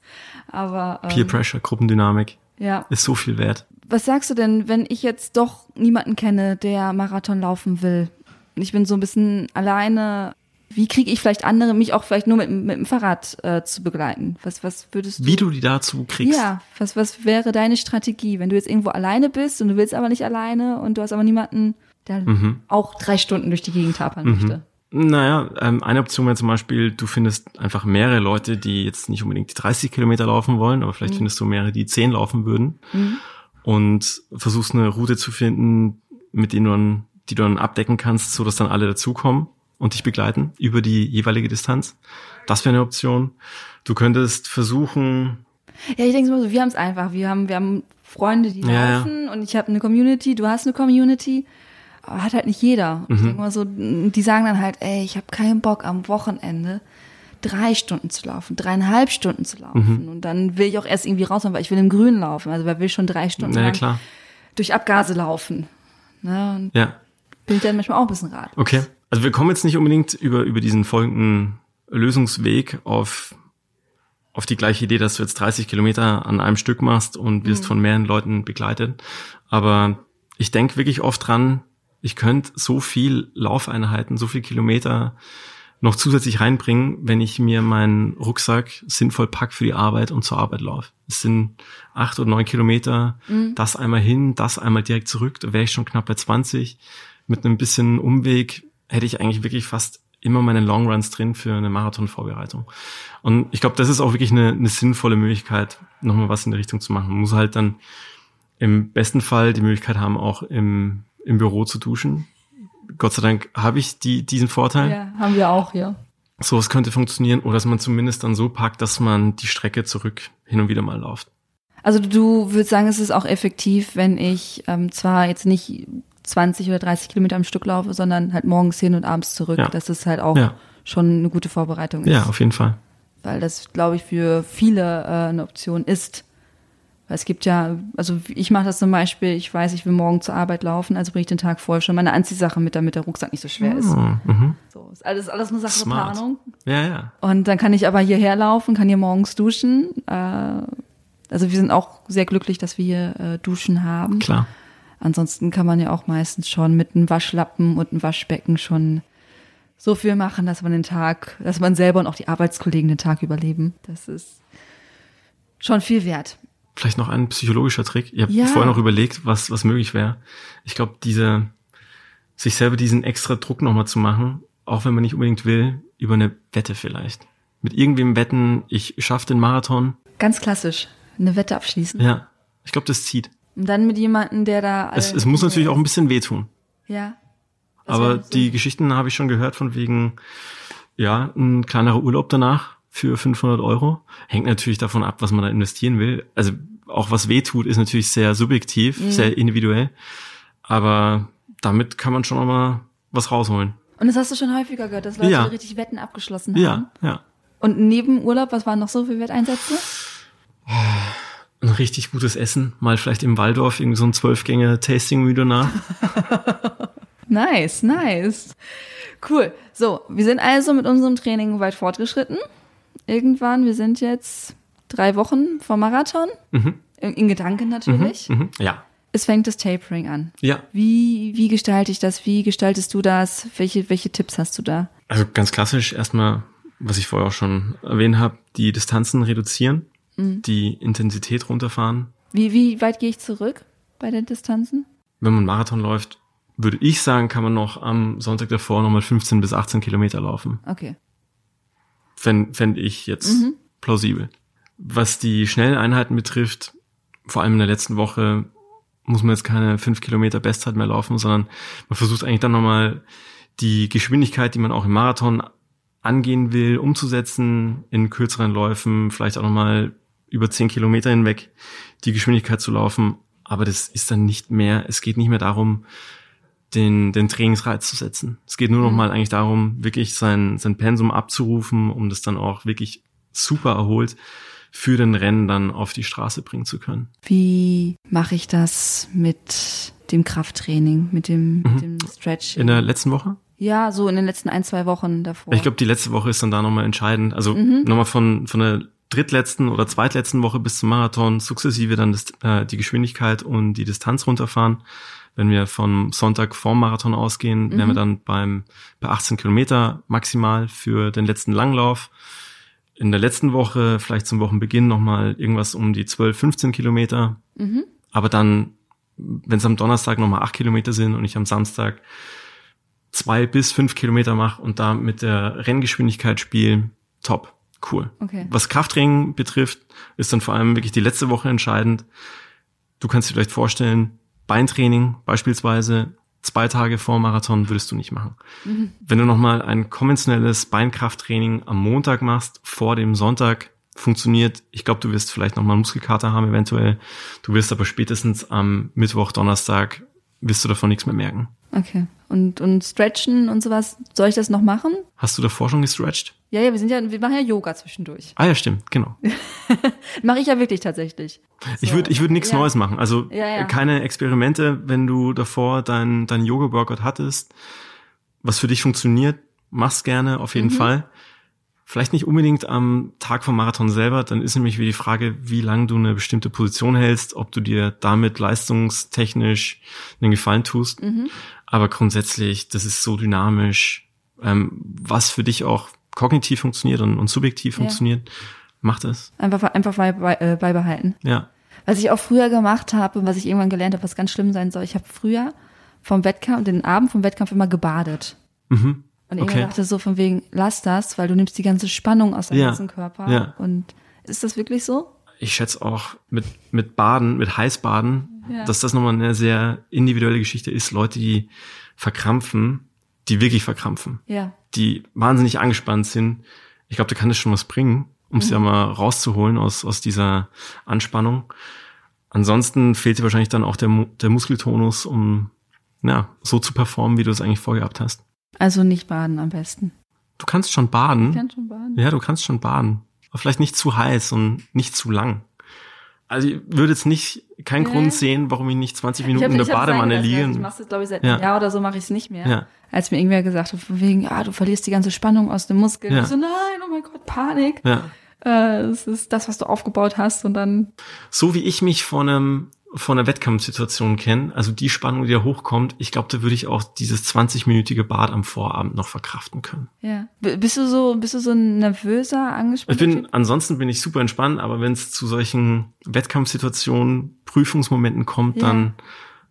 aber... Ähm, Peer Pressure, Gruppendynamik. Ja. Ist so viel wert. Was sagst du denn, wenn ich jetzt doch niemanden kenne, der Marathon laufen will? Ich bin so ein bisschen alleine wie kriege ich vielleicht andere, mich auch vielleicht nur mit, mit dem Fahrrad äh, zu begleiten? Was, was würdest du? Wie du die dazu kriegst? Ja, was, was wäre deine Strategie, wenn du jetzt irgendwo alleine bist und du willst aber nicht alleine und du hast aber niemanden, der mhm. auch drei Stunden durch die Gegend tapern mhm. möchte? Naja, ähm, eine Option wäre zum Beispiel, du findest einfach mehrere Leute, die jetzt nicht unbedingt die 30 Kilometer laufen wollen, aber vielleicht mhm. findest du mehrere, die 10 laufen würden mhm. Und versuchst eine Route zu finden, mit denen du dann, die du dann abdecken kannst, so dass dann alle dazukommen und dich begleiten über die jeweilige Distanz. Das wäre eine Option. Du könntest versuchen. Ja, ich denke mal so, wir haben es einfach. Wir haben, wir haben Freunde, die ja, laufen ja. und ich habe eine Community, du hast eine Community. Aber hat halt nicht jeder. Mhm. Ich denke mal so, die sagen dann halt, ey, ich habe keinen Bock am Wochenende drei Stunden zu laufen, dreieinhalb Stunden zu laufen. Mhm. Und dann will ich auch erst irgendwie raus, weil ich will im Grün laufen. Also wer will schon drei Stunden ja, klar. durch Abgase laufen. Ne? Und ja. Bin ich dann manchmal auch ein bisschen ratlos. Okay. Also wir kommen jetzt nicht unbedingt über, über diesen folgenden Lösungsweg auf, auf die gleiche Idee, dass du jetzt 30 Kilometer an einem Stück machst und wirst mhm. von mehreren Leuten begleitet. Aber ich denke wirklich oft dran, ich könnte so viel Laufeinheiten, so viel Kilometer noch zusätzlich reinbringen, wenn ich mir meinen Rucksack sinnvoll pack für die Arbeit und zur Arbeit laufe. Es sind acht oder neun Kilometer, mhm. das einmal hin, das einmal direkt zurück, da wäre ich schon knapp bei 20. Mit einem bisschen Umweg hätte ich eigentlich wirklich fast immer meine Longruns drin für eine Marathonvorbereitung. Und ich glaube, das ist auch wirklich eine, eine sinnvolle Möglichkeit, nochmal was in der Richtung zu machen. Man muss halt dann im besten Fall die Möglichkeit haben, auch im, im Büro zu duschen. Gott sei Dank habe ich die, diesen Vorteil. Ja, haben wir auch, ja. So, es könnte funktionieren, oder dass man zumindest dann so packt, dass man die Strecke zurück hin und wieder mal läuft. Also du würdest sagen, es ist auch effektiv, wenn ich ähm, zwar jetzt nicht 20 oder 30 Kilometer am Stück laufe, sondern halt morgens hin und abends zurück. Ja. Dass es halt auch ja. schon eine gute Vorbereitung ist. Ja, auf jeden Fall. Weil das, glaube ich, für viele äh, eine Option ist. Weil es gibt ja, also ich mache das zum Beispiel, ich weiß, ich will morgen zur Arbeit laufen, also bringe ich den Tag vorher schon meine Anziehsachen mit, damit der Rucksack nicht so schwer ist. Oh, mhm. So, ist alles, alles eine Sache Smart. Planung. Ja, ja. Und dann kann ich aber hierher laufen, kann hier morgens duschen. Äh, also wir sind auch sehr glücklich, dass wir hier äh, Duschen haben. Klar. Ansonsten kann man ja auch meistens schon mit einem Waschlappen und einem Waschbecken schon so viel machen, dass man den Tag, dass man selber und auch die Arbeitskollegen den Tag überleben. Das ist schon viel wert. Vielleicht noch ein psychologischer Trick. Ich habe ja. vorher noch überlegt, was, was möglich wäre. Ich glaube, diese, sich selber diesen extra Druck nochmal zu machen, auch wenn man nicht unbedingt will, über eine Wette vielleicht. Mit irgendwem wetten, ich schaffe den Marathon. Ganz klassisch. Eine Wette abschließen. Ja. Ich glaube, das zieht. Und dann mit jemandem, der da. Es, es muss natürlich auch ein bisschen wehtun. Ja. Aber die Geschichten habe ich schon gehört von wegen, ja, ein kleinerer Urlaub danach für 500 Euro. Hängt natürlich davon ab, was man da investieren will. Also auch was wehtut, ist natürlich sehr subjektiv, mhm. sehr individuell. Aber damit kann man schon mal was rausholen. Und das hast du schon häufiger gehört, dass Leute ja. richtig Wetten abgeschlossen haben. Ja, ja. Und neben Urlaub, was waren noch so für Wetteinsätze? ein richtig gutes Essen, mal vielleicht im Waldorf irgendwie so ein Zwölfgänge-Tasting-Menü danach. nice, nice. Cool. So, wir sind also mit unserem Training weit fortgeschritten. Irgendwann, wir sind jetzt drei Wochen vor Marathon. Mhm. In, in, Gedanken natürlich. Mhm, mhm, ja. Es fängt das Tapering an. Ja. Wie, wie gestalte ich das? Wie gestaltest du das? Welche, welche Tipps hast du da? Also ganz klassisch erstmal, was ich vorher auch schon erwähnt habe, die Distanzen reduzieren mhm. die Intensität runterfahren. Wie, wie weit gehe ich zurück? bei den Distanzen? Wenn man Marathon läuft, würde ich sagen, kann man noch am Sonntag davor nochmal 15 bis 18 Kilometer laufen. Okay. Fände fänd ich jetzt mhm. plausibel. Was die schnellen Einheiten betrifft, vor allem in der letzten Woche, muss man jetzt keine fünf Kilometer Bestzeit mehr laufen, sondern man versucht eigentlich dann nochmal die Geschwindigkeit, die man auch im Marathon angehen will, umzusetzen in kürzeren Läufen, vielleicht auch nochmal über zehn Kilometer hinweg die Geschwindigkeit zu laufen. Aber das ist dann nicht mehr, es geht nicht mehr darum, den, den Trainingsreiz zu setzen. Es geht nur noch mhm. mal eigentlich darum, wirklich sein, sein Pensum abzurufen, um das dann auch wirklich super erholt für den Rennen dann auf die Straße bringen zu können. Wie mache ich das mit dem Krafttraining, mit dem, mhm. dem Stretch? In der letzten Woche? Ja, so in den letzten ein, zwei Wochen davor. Ich glaube, die letzte Woche ist dann da nochmal entscheidend. Also mhm. nochmal von, von der drittletzten oder zweitletzten Woche bis zum Marathon sukzessive dann das, äh, die Geschwindigkeit und die Distanz runterfahren. Wenn wir vom Sonntag vorm Marathon ausgehen, mhm. wären wir dann beim bei 18 Kilometer maximal für den letzten Langlauf. In der letzten Woche, vielleicht zum Wochenbeginn, nochmal irgendwas um die 12, 15 Kilometer. Mhm. Aber dann, wenn es am Donnerstag nochmal acht Kilometer sind und ich am Samstag zwei bis fünf Kilometer mache und da mit der Renngeschwindigkeit spiele, top, cool. Okay. Was Krafttraining betrifft, ist dann vor allem wirklich die letzte Woche entscheidend. Du kannst dir vielleicht vorstellen, Beintraining beispielsweise zwei Tage vor Marathon würdest du nicht machen. Mhm. Wenn du nochmal ein konventionelles Beinkrafttraining am Montag machst, vor dem Sonntag, funktioniert. Ich glaube, du wirst vielleicht nochmal Muskelkater haben eventuell. Du wirst aber spätestens am Mittwoch, Donnerstag, wirst du davon nichts mehr merken. Okay. Und, und stretchen und sowas, soll ich das noch machen? Hast du davor schon gestretcht? Ja, ja, wir sind ja, wir machen ja Yoga zwischendurch. Ah ja, stimmt, genau. Mache ich ja wirklich tatsächlich. So. Ich würde ich würd nichts ja. Neues machen. Also ja, ja. keine Experimente, wenn du davor dein, dein Yoga-Workout hattest, was für dich funktioniert, mach's gerne, auf jeden mhm. Fall. Vielleicht nicht unbedingt am Tag vom Marathon selber, dann ist nämlich wie die Frage, wie lange du eine bestimmte Position hältst, ob du dir damit leistungstechnisch einen Gefallen tust. Mhm. Aber grundsätzlich, das ist so dynamisch, ähm, was für dich auch kognitiv funktioniert und, und subjektiv ja. funktioniert, macht es. Einfach, einfach bei, bei, äh, beibehalten. Ja. Was ich auch früher gemacht habe und was ich irgendwann gelernt habe, was ganz schlimm sein soll, ich habe früher vom Wettkampf, den Abend vom Wettkampf immer gebadet. Mhm. Und okay. ich dachte so von wegen, lass das, weil du nimmst die ganze Spannung aus deinem ja. ganzen Körper. Ja. Und ist das wirklich so? Ich schätze auch mit, mit Baden, mit Heißbaden, ja. dass das nochmal eine sehr individuelle Geschichte ist. Leute, die verkrampfen, die wirklich verkrampfen. Ja. Die wahnsinnig angespannt sind. Ich glaube, da kann das schon was bringen, um es mhm. ja mal rauszuholen aus, aus dieser Anspannung. Ansonsten fehlt dir wahrscheinlich dann auch der, der Muskeltonus, um ja, so zu performen, wie du es eigentlich vorgehabt hast. Also nicht baden am besten. Du kannst schon baden. Ich kann schon baden. Ja, du kannst schon baden. Aber vielleicht nicht zu heiß und nicht zu lang. Also ich würde jetzt nicht keinen. Grund sehen, warum ich nicht 20 Minuten hab, in der Badewanne liege. Ich mache das, glaube ich, seit einem Jahr oder so mache ich es nicht mehr. Ja. Als mir irgendwer gesagt hat, von wegen, ah, du verlierst die ganze Spannung aus dem Muskel. Ja. Ich so, nein, oh mein Gott, Panik. Ja. Äh, es ist das, was du aufgebaut hast und dann. So wie ich mich von einem von einer Wettkampfsituation kenne, also die Spannung, die da hochkommt, ich glaube, da würde ich auch dieses 20-minütige Bad am Vorabend noch verkraften können. Ja. Bist du so, bist du so ein nervöser, angespannt? Ich bin, ansonsten bin ich super entspannt, aber wenn es zu solchen Wettkampfsituationen, Prüfungsmomenten kommt, ja. dann,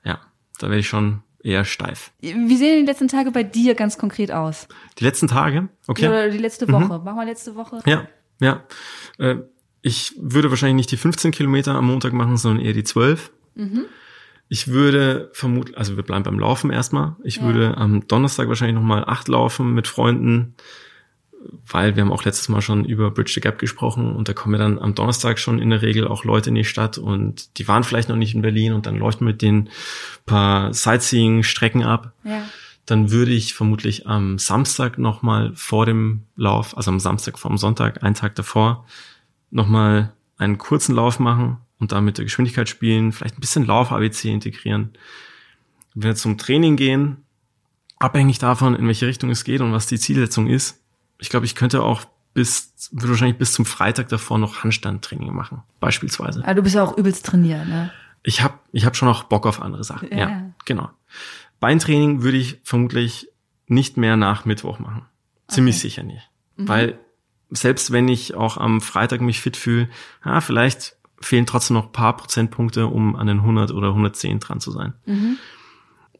ja, da werde ich schon eher steif. Wie sehen die letzten Tage bei dir ganz konkret aus? Die letzten Tage? Okay. Oder die letzte Woche. Mhm. Machen wir letzte Woche. Ja, ja. Äh, ich würde wahrscheinlich nicht die 15 Kilometer am Montag machen, sondern eher die 12. Mhm. Ich würde vermutlich, also wir bleiben beim Laufen erstmal. Ich ja. würde am Donnerstag wahrscheinlich nochmal acht laufen mit Freunden, weil wir haben auch letztes Mal schon über Bridge the Gap gesprochen und da kommen ja dann am Donnerstag schon in der Regel auch Leute in die Stadt und die waren vielleicht noch nicht in Berlin und dann läuft mit den paar Sightseeing-Strecken ab. Ja. Dann würde ich vermutlich am Samstag nochmal vor dem Lauf, also am Samstag vom Sonntag, einen Tag davor, nochmal einen kurzen Lauf machen und da mit der Geschwindigkeit spielen, vielleicht ein bisschen Lauf-ABC integrieren. Wenn wir zum Training gehen, abhängig davon, in welche Richtung es geht und was die Zielsetzung ist, ich glaube, ich könnte auch bis, würde wahrscheinlich bis zum Freitag davor noch Handstandtraining machen, beispielsweise. Aber ah, du bist ja auch übelst trainiert, ne? Ich habe ich hab schon auch Bock auf andere Sachen. Ja, ja genau. Beintraining würde ich vermutlich nicht mehr nach Mittwoch machen. Ziemlich okay. sicher nicht. Mhm. Weil selbst wenn ich auch am Freitag mich fit fühle, ja, vielleicht fehlen trotzdem noch paar Prozentpunkte, um an den 100 oder 110 dran zu sein. Mhm.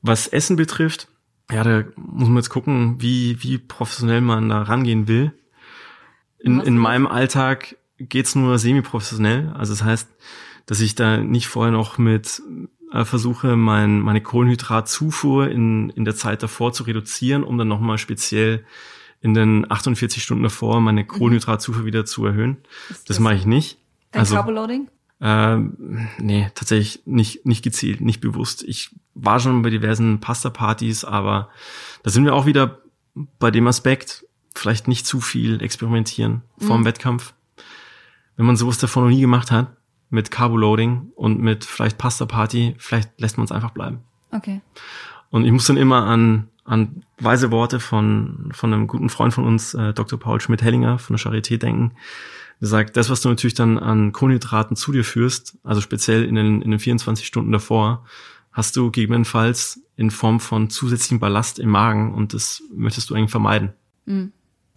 Was Essen betrifft, ja, da muss man jetzt gucken, wie, wie professionell man da rangehen will. In, in meinem Alltag geht's nur semi-professionell. Also das heißt, dass ich da nicht vorher noch mit äh, versuche, mein, meine Kohlenhydratzufuhr in, in der Zeit davor zu reduzieren, um dann nochmal speziell in den 48 Stunden davor meine mhm. Kohlenhydratzufuhr wieder zu erhöhen. Das, das mache ich nicht. Dein also, Carboloading? Äh, nee, tatsächlich nicht, nicht gezielt, nicht bewusst. Ich war schon bei diversen Pasta-Partys, aber da sind wir auch wieder bei dem Aspekt, vielleicht nicht zu viel experimentieren vorm mhm. Wettkampf. Wenn man sowas davor noch nie gemacht hat, mit Carboloading und mit vielleicht Pasta-Party, vielleicht lässt man es einfach bleiben. Okay. Und ich muss dann immer an, an weise Worte von, von einem guten Freund von uns, äh, Dr. Paul Schmidt-Hellinger von der Charité denken. Der sagt, das, was du natürlich dann an Kohlenhydraten zu dir führst, also speziell in den, in den 24 Stunden davor, hast du gegebenenfalls in Form von zusätzlichem Ballast im Magen und das möchtest du eigentlich vermeiden. Mhm.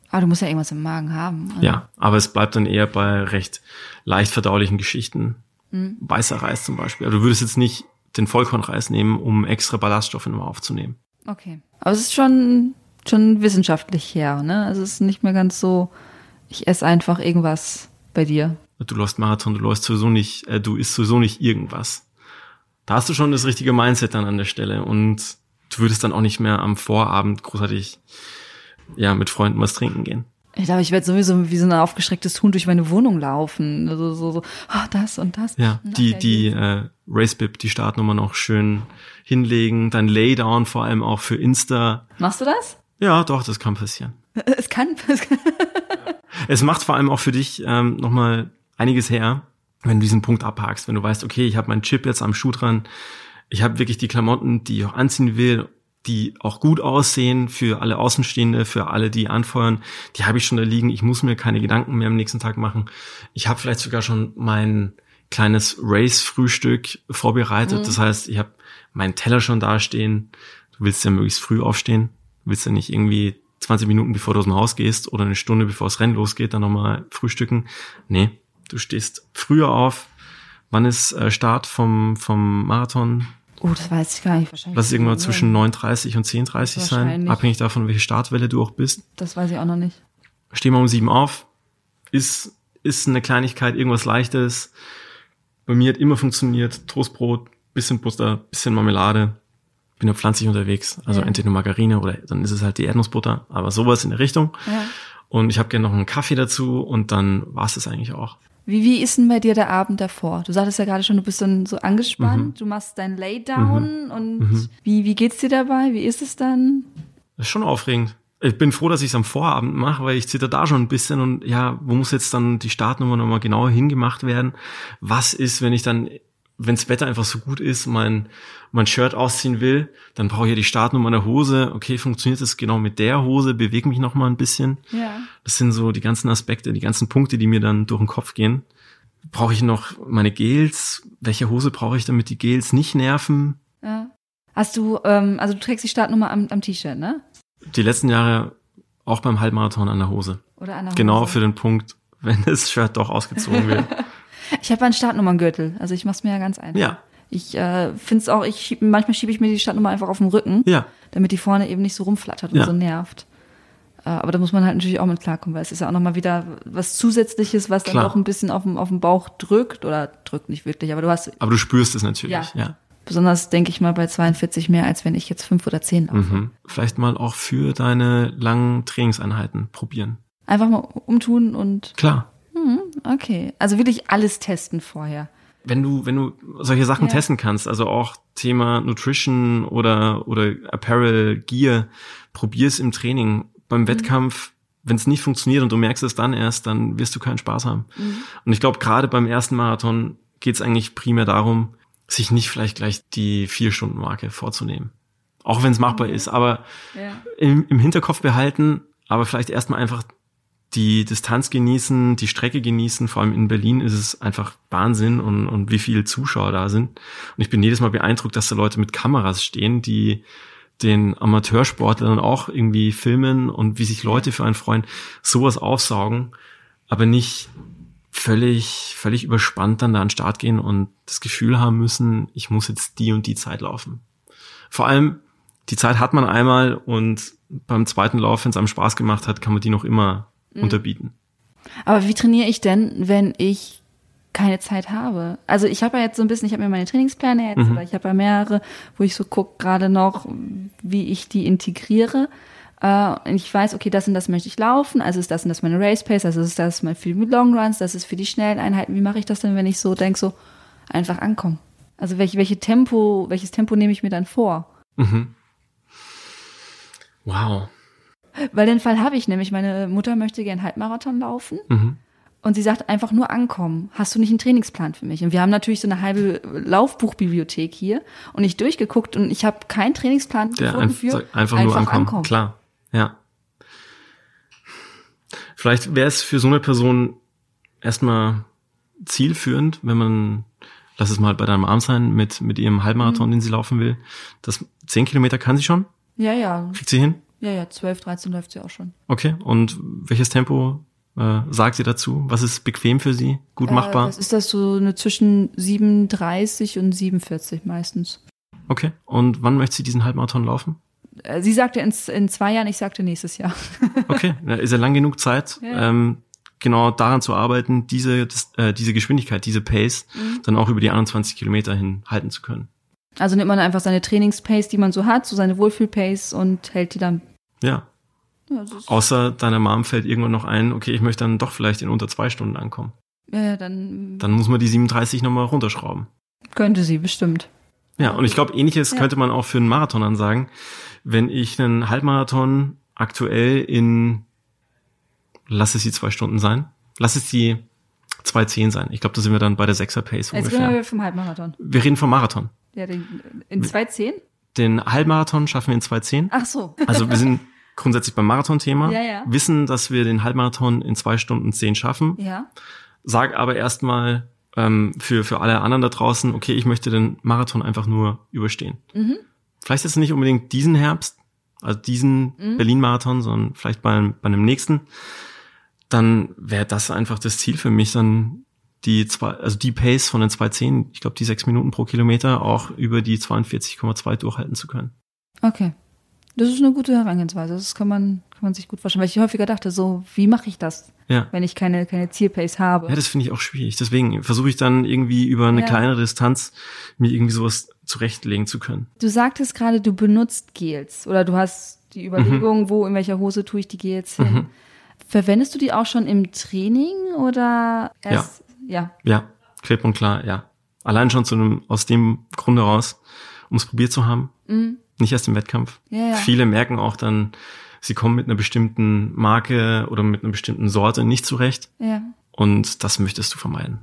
Aber du musst ja irgendwas im Magen haben. Also. Ja, aber es bleibt dann eher bei recht leicht verdaulichen Geschichten. Mhm. Weißer Reis zum Beispiel. Also du würdest jetzt nicht den Vollkornreis nehmen, um extra Ballaststoffe nochmal aufzunehmen. Okay. Aber es ist schon, schon wissenschaftlich her, ne? Also es ist nicht mehr ganz so, ich esse einfach irgendwas bei dir. Du läufst Marathon, du läufst sowieso nicht, äh, du isst sowieso nicht irgendwas. Da hast du schon das richtige Mindset dann an der Stelle und du würdest dann auch nicht mehr am Vorabend großartig ja, mit Freunden was trinken gehen. Ich glaube, ich werde sowieso wie so ein aufgeschrecktes Huhn durch meine Wohnung laufen. Also so, so, oh, das und das. Ja, die, die äh, Racebib, die Startnummer noch schön hinlegen, dann Laydown vor allem auch für Insta. Machst du das? Ja, doch, das kann passieren. Es kann. Es, kann. es macht vor allem auch für dich ähm, nochmal einiges her, wenn du diesen Punkt abhakst, wenn du weißt, okay, ich habe meinen Chip jetzt am Schuh dran, ich habe wirklich die Klamotten, die ich auch anziehen will die auch gut aussehen für alle Außenstehende, für alle, die anfeuern, die habe ich schon da liegen. Ich muss mir keine Gedanken mehr am nächsten Tag machen. Ich habe vielleicht sogar schon mein kleines Race-Frühstück vorbereitet. Mhm. Das heißt, ich habe meinen Teller schon dastehen. Du willst ja möglichst früh aufstehen. Du willst ja nicht irgendwie 20 Minuten bevor du aus dem Haus gehst oder eine Stunde bevor das Rennen losgeht, dann nochmal frühstücken. Nee, du stehst früher auf. Wann ist äh, Start vom, vom Marathon? Oh, das weiß ich gar nicht. Wahrscheinlich Lass es irgendwann zwischen 9.30 und 10.30 sein, abhängig davon, welche Startwelle du auch bist. Das weiß ich auch noch nicht. Steh mal um sieben auf, ist, ist eine Kleinigkeit, irgendwas Leichtes. Bei mir hat immer funktioniert, Toastbrot, bisschen Butter, bisschen Marmelade. Bin ja pflanzlich unterwegs, also ja. entweder Margarine oder dann ist es halt die Erdnussbutter, aber sowas in der Richtung. Ja. Und ich habe gerne noch einen Kaffee dazu und dann war es das eigentlich auch. Wie, wie ist denn bei dir der Abend davor? Du sagtest ja gerade schon, du bist dann so angespannt, mhm. du machst dein Laydown mhm. und mhm. Wie, wie geht's dir dabei? Wie ist es dann? Das ist schon aufregend. Ich bin froh, dass ich es am Vorabend mache, weil ich zitter da schon ein bisschen und ja, wo muss jetzt dann die Startnummer nochmal genauer hingemacht werden? Was ist, wenn ich dann wenns Wetter einfach so gut ist, mein, mein Shirt ausziehen will, dann brauche ich ja die Startnummer der Hose. Okay, funktioniert das genau mit der Hose? Bewege mich noch mal ein bisschen. Ja. Das sind so die ganzen Aspekte, die ganzen Punkte, die mir dann durch den Kopf gehen. Brauche ich noch meine Gels? Welche Hose brauche ich, damit die Gels nicht nerven? Ja. Hast du, ähm, also du trägst die Startnummer am, am T-Shirt, ne? Die letzten Jahre auch beim Halbmarathon an der Hose. Oder an der genau Hose. Genau für den Punkt, wenn das Shirt doch ausgezogen wird. Ich habe einen Startnummern-Gürtel. Also ich mach's mir ja ganz einfach. Ja. Ich äh, finde es auch, ich schieb, manchmal schiebe ich mir die Startnummer einfach auf den Rücken, ja. damit die vorne eben nicht so rumflattert und ja. so nervt. Äh, aber da muss man halt natürlich auch mit klarkommen, weil es ist ja auch nochmal wieder was Zusätzliches, was Klar. dann doch ein bisschen auf dem, auf dem Bauch drückt oder drückt nicht wirklich, aber du hast. Aber du spürst es natürlich, ja. ja. Besonders denke ich mal bei 42 mehr, als wenn ich jetzt fünf oder zehn laufe. Mhm. Vielleicht mal auch für deine langen Trainingseinheiten probieren. Einfach mal umtun und. Klar. Hm, okay. Also wirklich alles testen vorher. Wenn du, wenn du solche Sachen ja. testen kannst, also auch Thema Nutrition oder, oder Apparel, Gear, probier's im Training. Beim mhm. Wettkampf, wenn es nicht funktioniert und du merkst es dann erst, dann wirst du keinen Spaß haben. Mhm. Und ich glaube, gerade beim ersten Marathon geht es eigentlich primär darum, sich nicht vielleicht gleich die Vier-Stunden-Marke vorzunehmen. Auch wenn es machbar mhm. ist, aber ja. im, im Hinterkopf behalten, aber vielleicht erstmal einfach die Distanz genießen, die Strecke genießen. Vor allem in Berlin ist es einfach Wahnsinn und, und wie viele Zuschauer da sind. Und ich bin jedes Mal beeindruckt, dass da Leute mit Kameras stehen, die den Amateursportlern auch irgendwie filmen und wie sich Leute für einen freuen, sowas aufsaugen, aber nicht völlig, völlig überspannt dann da an den Start gehen und das Gefühl haben müssen, ich muss jetzt die und die Zeit laufen. Vor allem, die Zeit hat man einmal und beim zweiten Lauf, wenn es einem Spaß gemacht hat, kann man die noch immer mhm. unterbieten. Aber wie trainiere ich denn, wenn ich keine Zeit habe? Also ich habe ja jetzt so ein bisschen, ich habe mir meine Trainingspläne jetzt, mhm. oder ich habe ja mehrere, wo ich so gucke gerade noch, wie ich die integriere. Und ich weiß, okay, das und das möchte ich laufen, also ist das und das meine Race Pace, also ist das mal für die Long Runs, das ist für die schnellen Einheiten. Wie mache ich das denn, wenn ich so denke, so einfach ankommen? Also welche, welche Tempo, welches Tempo nehme ich mir dann vor? Mhm. Wow. Weil den Fall habe ich nämlich, meine Mutter möchte gern Halbmarathon laufen. Mhm. Und sie sagt einfach nur ankommen. Hast du nicht einen Trainingsplan für mich? Und wir haben natürlich so eine halbe Laufbuchbibliothek hier und ich durchgeguckt und ich habe keinen Trainingsplan Der gefunden für einfach, einfach nur ankommen. ankommen. Klar, ja. Vielleicht wäre es für so eine Person erstmal zielführend, wenn man, lass es mal bei deinem Arm sein, mit, mit ihrem Halbmarathon, mhm. den sie laufen will. Das zehn Kilometer kann sie schon? Ja, ja. Kriegt sie hin? Ja, ja, 12, 13 läuft sie auch schon. Okay, und welches Tempo äh, sagt sie dazu? Was ist bequem für sie? Gut äh, machbar? Was ist das so eine zwischen 37 und 47 meistens. Okay, und wann möchte sie diesen Halbmarathon laufen? Äh, sie sagte in, in zwei Jahren, ich sagte nächstes Jahr. okay, ist ja lang genug Zeit, ja. ähm, genau daran zu arbeiten, diese, das, äh, diese Geschwindigkeit, diese Pace mhm. dann auch über die 21 Kilometer hin halten zu können. Also nimmt man einfach seine Trainingspace, die man so hat, so seine Wohlfühlpace und hält die dann. Ja. ja Außer deiner Mom fällt irgendwann noch ein, okay, ich möchte dann doch vielleicht in unter zwei Stunden ankommen. Ja, dann. Dann muss man die 37 nochmal runterschrauben. Könnte sie, bestimmt. Ja, und ich glaube, ähnliches ja. könnte man auch für einen Marathon dann sagen. Wenn ich einen Halbmarathon aktuell in, lass es die zwei Stunden sein, lass es die 2.10 sein. Ich glaube, da sind wir dann bei der 6er Pace Jetzt ungefähr. reden wir vom Halbmarathon. Wir reden vom Marathon. Ja, den, in 2.10? Den Halbmarathon schaffen wir in 2.10. Ach so. Also wir sind grundsätzlich beim Marathon-Thema. Ja, ja. Wissen, dass wir den Halbmarathon in zwei Stunden zehn schaffen. Ja. Sag aber erstmal ähm, für, für alle anderen da draußen, okay, ich möchte den Marathon einfach nur überstehen. Mhm. Vielleicht jetzt nicht unbedingt diesen Herbst, also diesen mhm. Berlin-Marathon, sondern vielleicht bei, bei einem nächsten. Dann wäre das einfach das Ziel für mich, dann die zwei, also die Pace von den 2.10, ich glaube die sechs Minuten pro Kilometer auch über die 42,2 durchhalten zu können. Okay. Das ist eine gute Herangehensweise. Das kann man, kann man sich gut vorstellen. Weil ich häufiger dachte, so, wie mache ich das, ja. wenn ich keine, keine Zielpace habe? Ja, das finde ich auch schwierig. Deswegen versuche ich dann irgendwie über eine ja. kleinere Distanz mir irgendwie sowas zurechtlegen zu können. Du sagtest gerade, du benutzt Gels oder du hast die Überlegung, mhm. wo, in welcher Hose tue ich die Gels hin. Mhm. Verwendest du die auch schon im Training oder erst ja. Ja, klipp und klar, ja. Allein schon zu einem, aus dem Grunde raus, um es probiert zu haben. Mhm. Nicht erst im Wettkampf. Ja, ja. Viele merken auch dann, sie kommen mit einer bestimmten Marke oder mit einer bestimmten Sorte nicht zurecht. Ja. Und das möchtest du vermeiden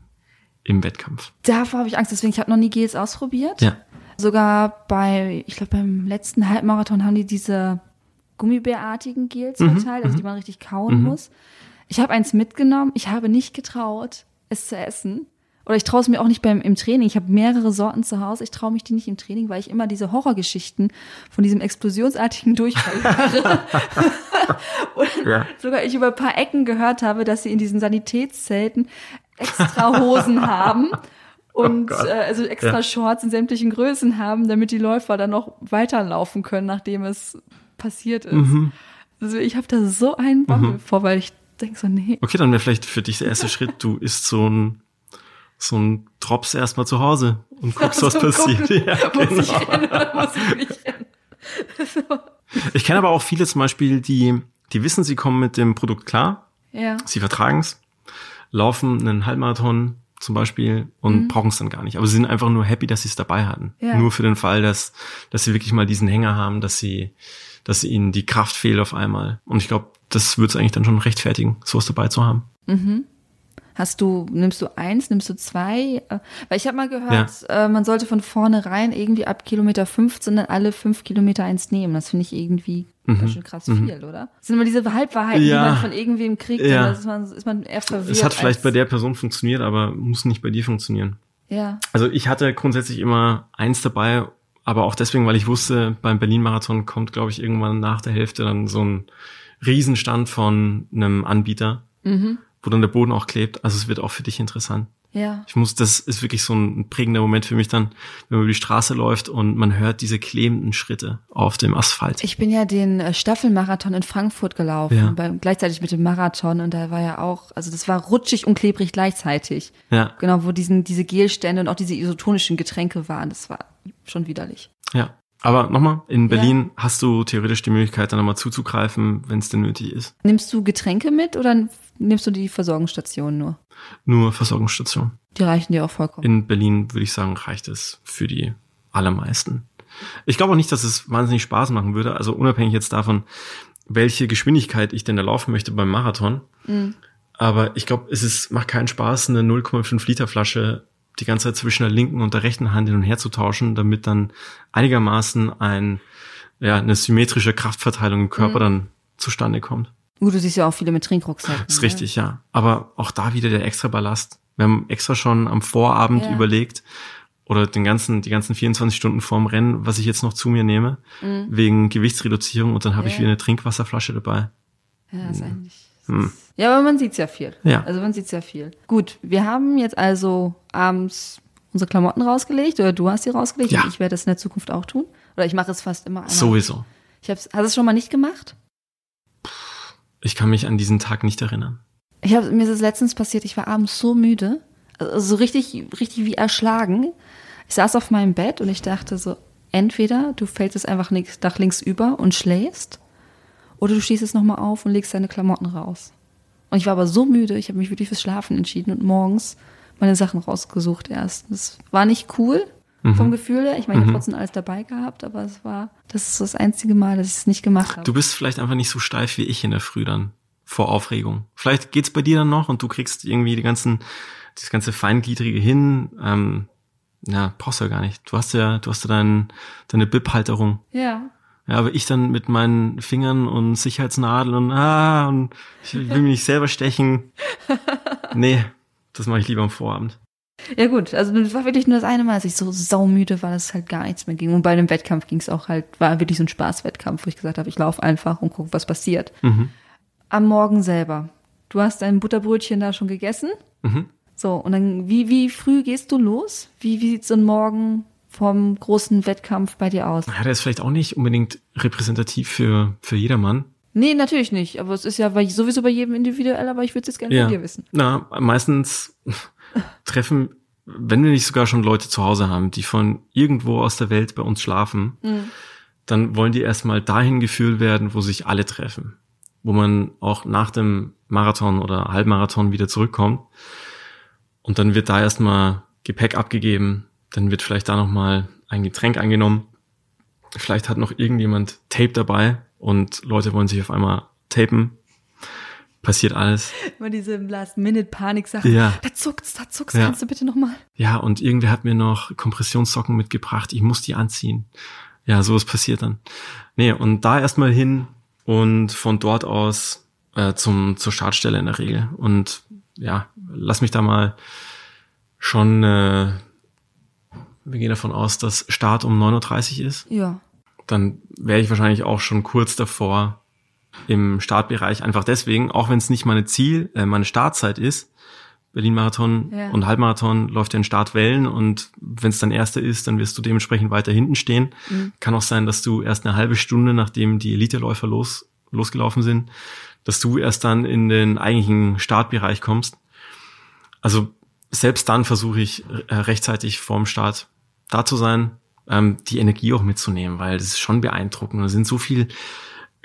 im Wettkampf. Davor habe ich Angst, deswegen ich habe noch nie Gels ausprobiert. Ja. Sogar bei, ich glaube beim letzten Halbmarathon haben die diese Gummibärartigen Gels mhm. verteilt, also die mhm. man richtig kauen mhm. muss. Ich habe eins mitgenommen, ich habe nicht getraut, es zu essen. Oder ich traue es mir auch nicht beim im Training. Ich habe mehrere Sorten zu Hause. Ich traue mich die nicht im Training, weil ich immer diese Horrorgeschichten von diesem explosionsartigen Durchfall höre. und ja. sogar ich über ein paar Ecken gehört habe, dass sie in diesen Sanitätszelten extra Hosen haben und oh äh, also extra ja. Shorts in sämtlichen Größen haben, damit die Läufer dann noch weiterlaufen können, nachdem es passiert ist. Mhm. Also ich habe da so einen Bammel mhm. vor, weil ich denke so, nee. Okay, dann wäre vielleicht für dich der erste Schritt, du isst so ein so ein Drops erstmal zu Hause und guckst, was passiert. Ja, muss genau. ich rennen oder muss ich nicht so. Ich kenne aber auch viele zum Beispiel, die, die wissen, sie kommen mit dem Produkt klar. Ja. Sie vertragen es, laufen einen Halbmarathon zum Beispiel und mhm. brauchen es dann gar nicht. Aber sie sind einfach nur happy, dass sie es dabei hatten. Ja. Nur für den Fall, dass, dass sie wirklich mal diesen Hänger haben, dass sie, dass ihnen die Kraft fehlt auf einmal. Und ich glaube, das wird es eigentlich dann schon rechtfertigen, sowas dabei zu haben. Mhm. Hast du, nimmst du eins, nimmst du zwei? Äh, weil ich habe mal gehört, ja. äh, man sollte von vornherein irgendwie ab Kilometer 15 dann alle fünf Kilometer eins nehmen. Das finde ich irgendwie mhm. ganz schön krass mhm. viel, oder? Das sind immer diese Halbwahrheiten, ja. die man von irgendwem kriegt. Ja. ist, man, ist man eher verwirrt. Es hat vielleicht bei der Person funktioniert, aber muss nicht bei dir funktionieren. Ja. Also ich hatte grundsätzlich immer eins dabei, aber auch deswegen, weil ich wusste, beim Berlin-Marathon kommt, glaube ich, irgendwann nach der Hälfte dann so ein Riesenstand von einem Anbieter. Mhm wo dann der Boden auch klebt. Also es wird auch für dich interessant. Ja. Ich muss, das ist wirklich so ein prägender Moment für mich dann, wenn man über die Straße läuft und man hört diese klebenden Schritte auf dem Asphalt. Ich bin ja den äh, Staffelmarathon in Frankfurt gelaufen, Ja. beim, gleichzeitig mit dem Marathon und da war ja auch, also das war rutschig und klebrig gleichzeitig. Ja, Genau, wo diesen, diese Gelstände und auch diese isotonischen Getränke waren, das war schon widerlich. ja. Aber nochmal, in Berlin hast du theoretisch die Möglichkeit, dann nochmal zuzugreifen, wenn es denn nötig ist. Nimmst du Getränke mit oder nimmst du die Versorgungsstation nur? Nur Versorgungsstation. Die reichen dir auch vollkommen. In Berlin würde ich sagen, reicht es für die allermeisten. Ich glaube auch nicht, dass es wahnsinnig Spaß machen würde. Also unabhängig jetzt davon, welche Geschwindigkeit ich denn da laufen möchte beim Marathon. Aber ich glaube, es ist, macht keinen Spaß, eine 0,5 Liter Flasche die ganze Zeit zwischen der linken und der rechten Hand hin und her zu tauschen, damit dann einigermaßen ein, ja, eine symmetrische Kraftverteilung im Körper dann zustande kommt. Gut, du siehst ja auch viele mit Trinkrucksäcken. Ist ne? richtig, ja. Aber auch da wieder der extra Ballast. Wir haben extra schon am Vorabend Ja. überlegt oder den ganzen, die ganzen 24 Stunden vorm Rennen, was ich jetzt noch zu mir nehme, wegen Gewichtsreduzierung und dann habe ich Ja. wieder eine Trinkwasserflasche dabei. Ja, ist eigentlich. Hm. Ja, aber man sieht's ja viel. Ja. Also man sieht's ja viel. Gut, wir haben jetzt also abends unsere Klamotten rausgelegt oder du hast sie rausgelegt Ja. und ich werde das in der Zukunft auch tun. Oder ich mache es fast immer. einmal. Sowieso. Ich hab's, hast du es schon mal nicht gemacht? Ich kann mich an diesen Tag nicht erinnern. Ich hab, mir ist es letztens passiert, ich war abends so müde, also so richtig, richtig wie erschlagen. Ich saß auf meinem Bett und ich dachte so, entweder du fällst es einfach nach links über und schläfst, oder du stehst jetzt nochmal auf und legst deine Klamotten raus. Und ich war aber so müde, ich habe mich wirklich fürs Schlafen entschieden und morgens meine Sachen rausgesucht erst. Das war nicht cool vom Gefühl her. Ich meine, ich habe trotzdem alles dabei gehabt, aber es war, das ist das einzige Mal, dass ich es nicht gemacht habe. Du bist vielleicht einfach nicht so steif wie ich in der Früh dann vor Aufregung. Vielleicht geht's bei dir dann noch und du kriegst irgendwie die ganzen, das ganze Feingliedrige hin. Ähm, ja, brauchst du ja gar nicht. Du hast ja, du hast ja dein, deine Bib-Halterung. Ja. Ja, aber ich dann mit meinen Fingern und Sicherheitsnadeln und ah, und ich will mich nicht selber stechen. Nee, das mache ich lieber am Vorabend. Ja gut, also das war wirklich nur das eine Mal, als ich so saumüde war, dass es halt gar nichts mehr ging. Und bei dem Wettkampf ging es auch halt, war wirklich so ein Spaßwettkampf, wo ich gesagt habe, ich laufe einfach und gucke, was passiert. Mhm. Am Morgen selber. Du hast dein Butterbrötchen da schon gegessen. Mhm. So, und dann, wie, wie früh gehst du los? Wie, wie sieht so ein Morgen vom großen Wettkampf bei dir aus? Ja, der ist vielleicht auch nicht unbedingt repräsentativ für, für jedermann. Nee, natürlich nicht. Aber es ist ja bei, sowieso bei jedem individuell, aber ich würde es jetzt gerne Ja. von dir wissen. Na, meistens treffen, wenn wir nicht sogar schon Leute zu Hause haben, die von irgendwo aus der Welt bei uns schlafen, dann wollen die erstmal dahin geführt werden, wo sich alle treffen. Wo man auch nach dem Marathon oder Halbmarathon wieder zurückkommt. Und dann wird da erstmal Gepäck abgegeben. Dann wird vielleicht da nochmal ein Getränk eingenommen. Vielleicht hat noch irgendjemand Tape dabei und Leute wollen sich auf einmal tapen. Passiert alles. Immer diese Last-Minute-Panik-Sachen. Ja. Da zuckt's, da zuckt's. Ja. Kannst du bitte nochmal? Ja, und irgendwer hat mir noch Kompressionssocken mitgebracht. Ich muss die anziehen. Ja, sowas passiert dann. Nee, und da erstmal hin und von dort aus äh, zum zur Startstelle in der Regel. Und ja, lass mich da mal schon, äh, wir gehen davon aus, dass Start um 9.30 Uhr ist. Ja. Dann wäre ich wahrscheinlich auch schon kurz davor im Startbereich. Einfach deswegen, auch wenn es nicht meine Ziel, äh, meine Startzeit ist, Berlin-Marathon Ja. und Halbmarathon läuft ja in Startwellen und wenn es dann erster ist, dann wirst du dementsprechend weiter hinten stehen. Kann auch sein, dass du erst eine halbe Stunde, nachdem die Eliteläufer los, losgelaufen sind, dass du erst dann in den eigentlichen Startbereich kommst. Also selbst dann versuche ich äh, rechtzeitig vorm Start da zu sein, ähm, die Energie auch mitzunehmen, weil das ist schon beeindruckend. Da sind so viel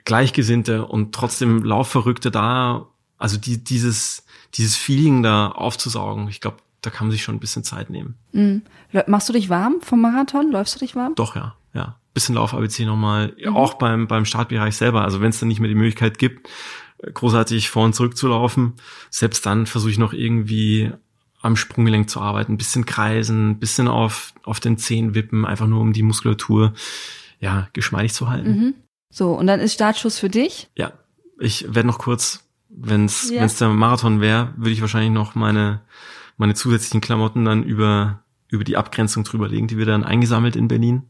Gleichgesinnte und trotzdem Laufverrückte da. Also die, dieses, dieses Feeling da aufzusaugen, ich glaube, da kann man sich schon ein bisschen Zeit nehmen. Mhm. Machst du dich warm vom Marathon? Läufst du dich warm? Doch, ja, ja. Bisschen Lauf-ABC nochmal, auch beim, beim Startbereich selber. Also wenn es dann nicht mehr die Möglichkeit gibt, äh, großartig vor und zurück zu laufen, selbst dann versuche ich noch irgendwie am Sprunggelenk zu arbeiten, ein bisschen kreisen, ein bisschen auf, auf den Zehen wippen, einfach nur um die Muskulatur, ja, geschmeidig zu halten. So, und dann ist Startschuss für dich. Ja, ich werde noch kurz, wenn es Ja. wenn's der Marathon wäre, würde ich wahrscheinlich noch meine meine zusätzlichen Klamotten dann über über die Abgrenzung drüber legen, die wir dann eingesammelt in Berlin.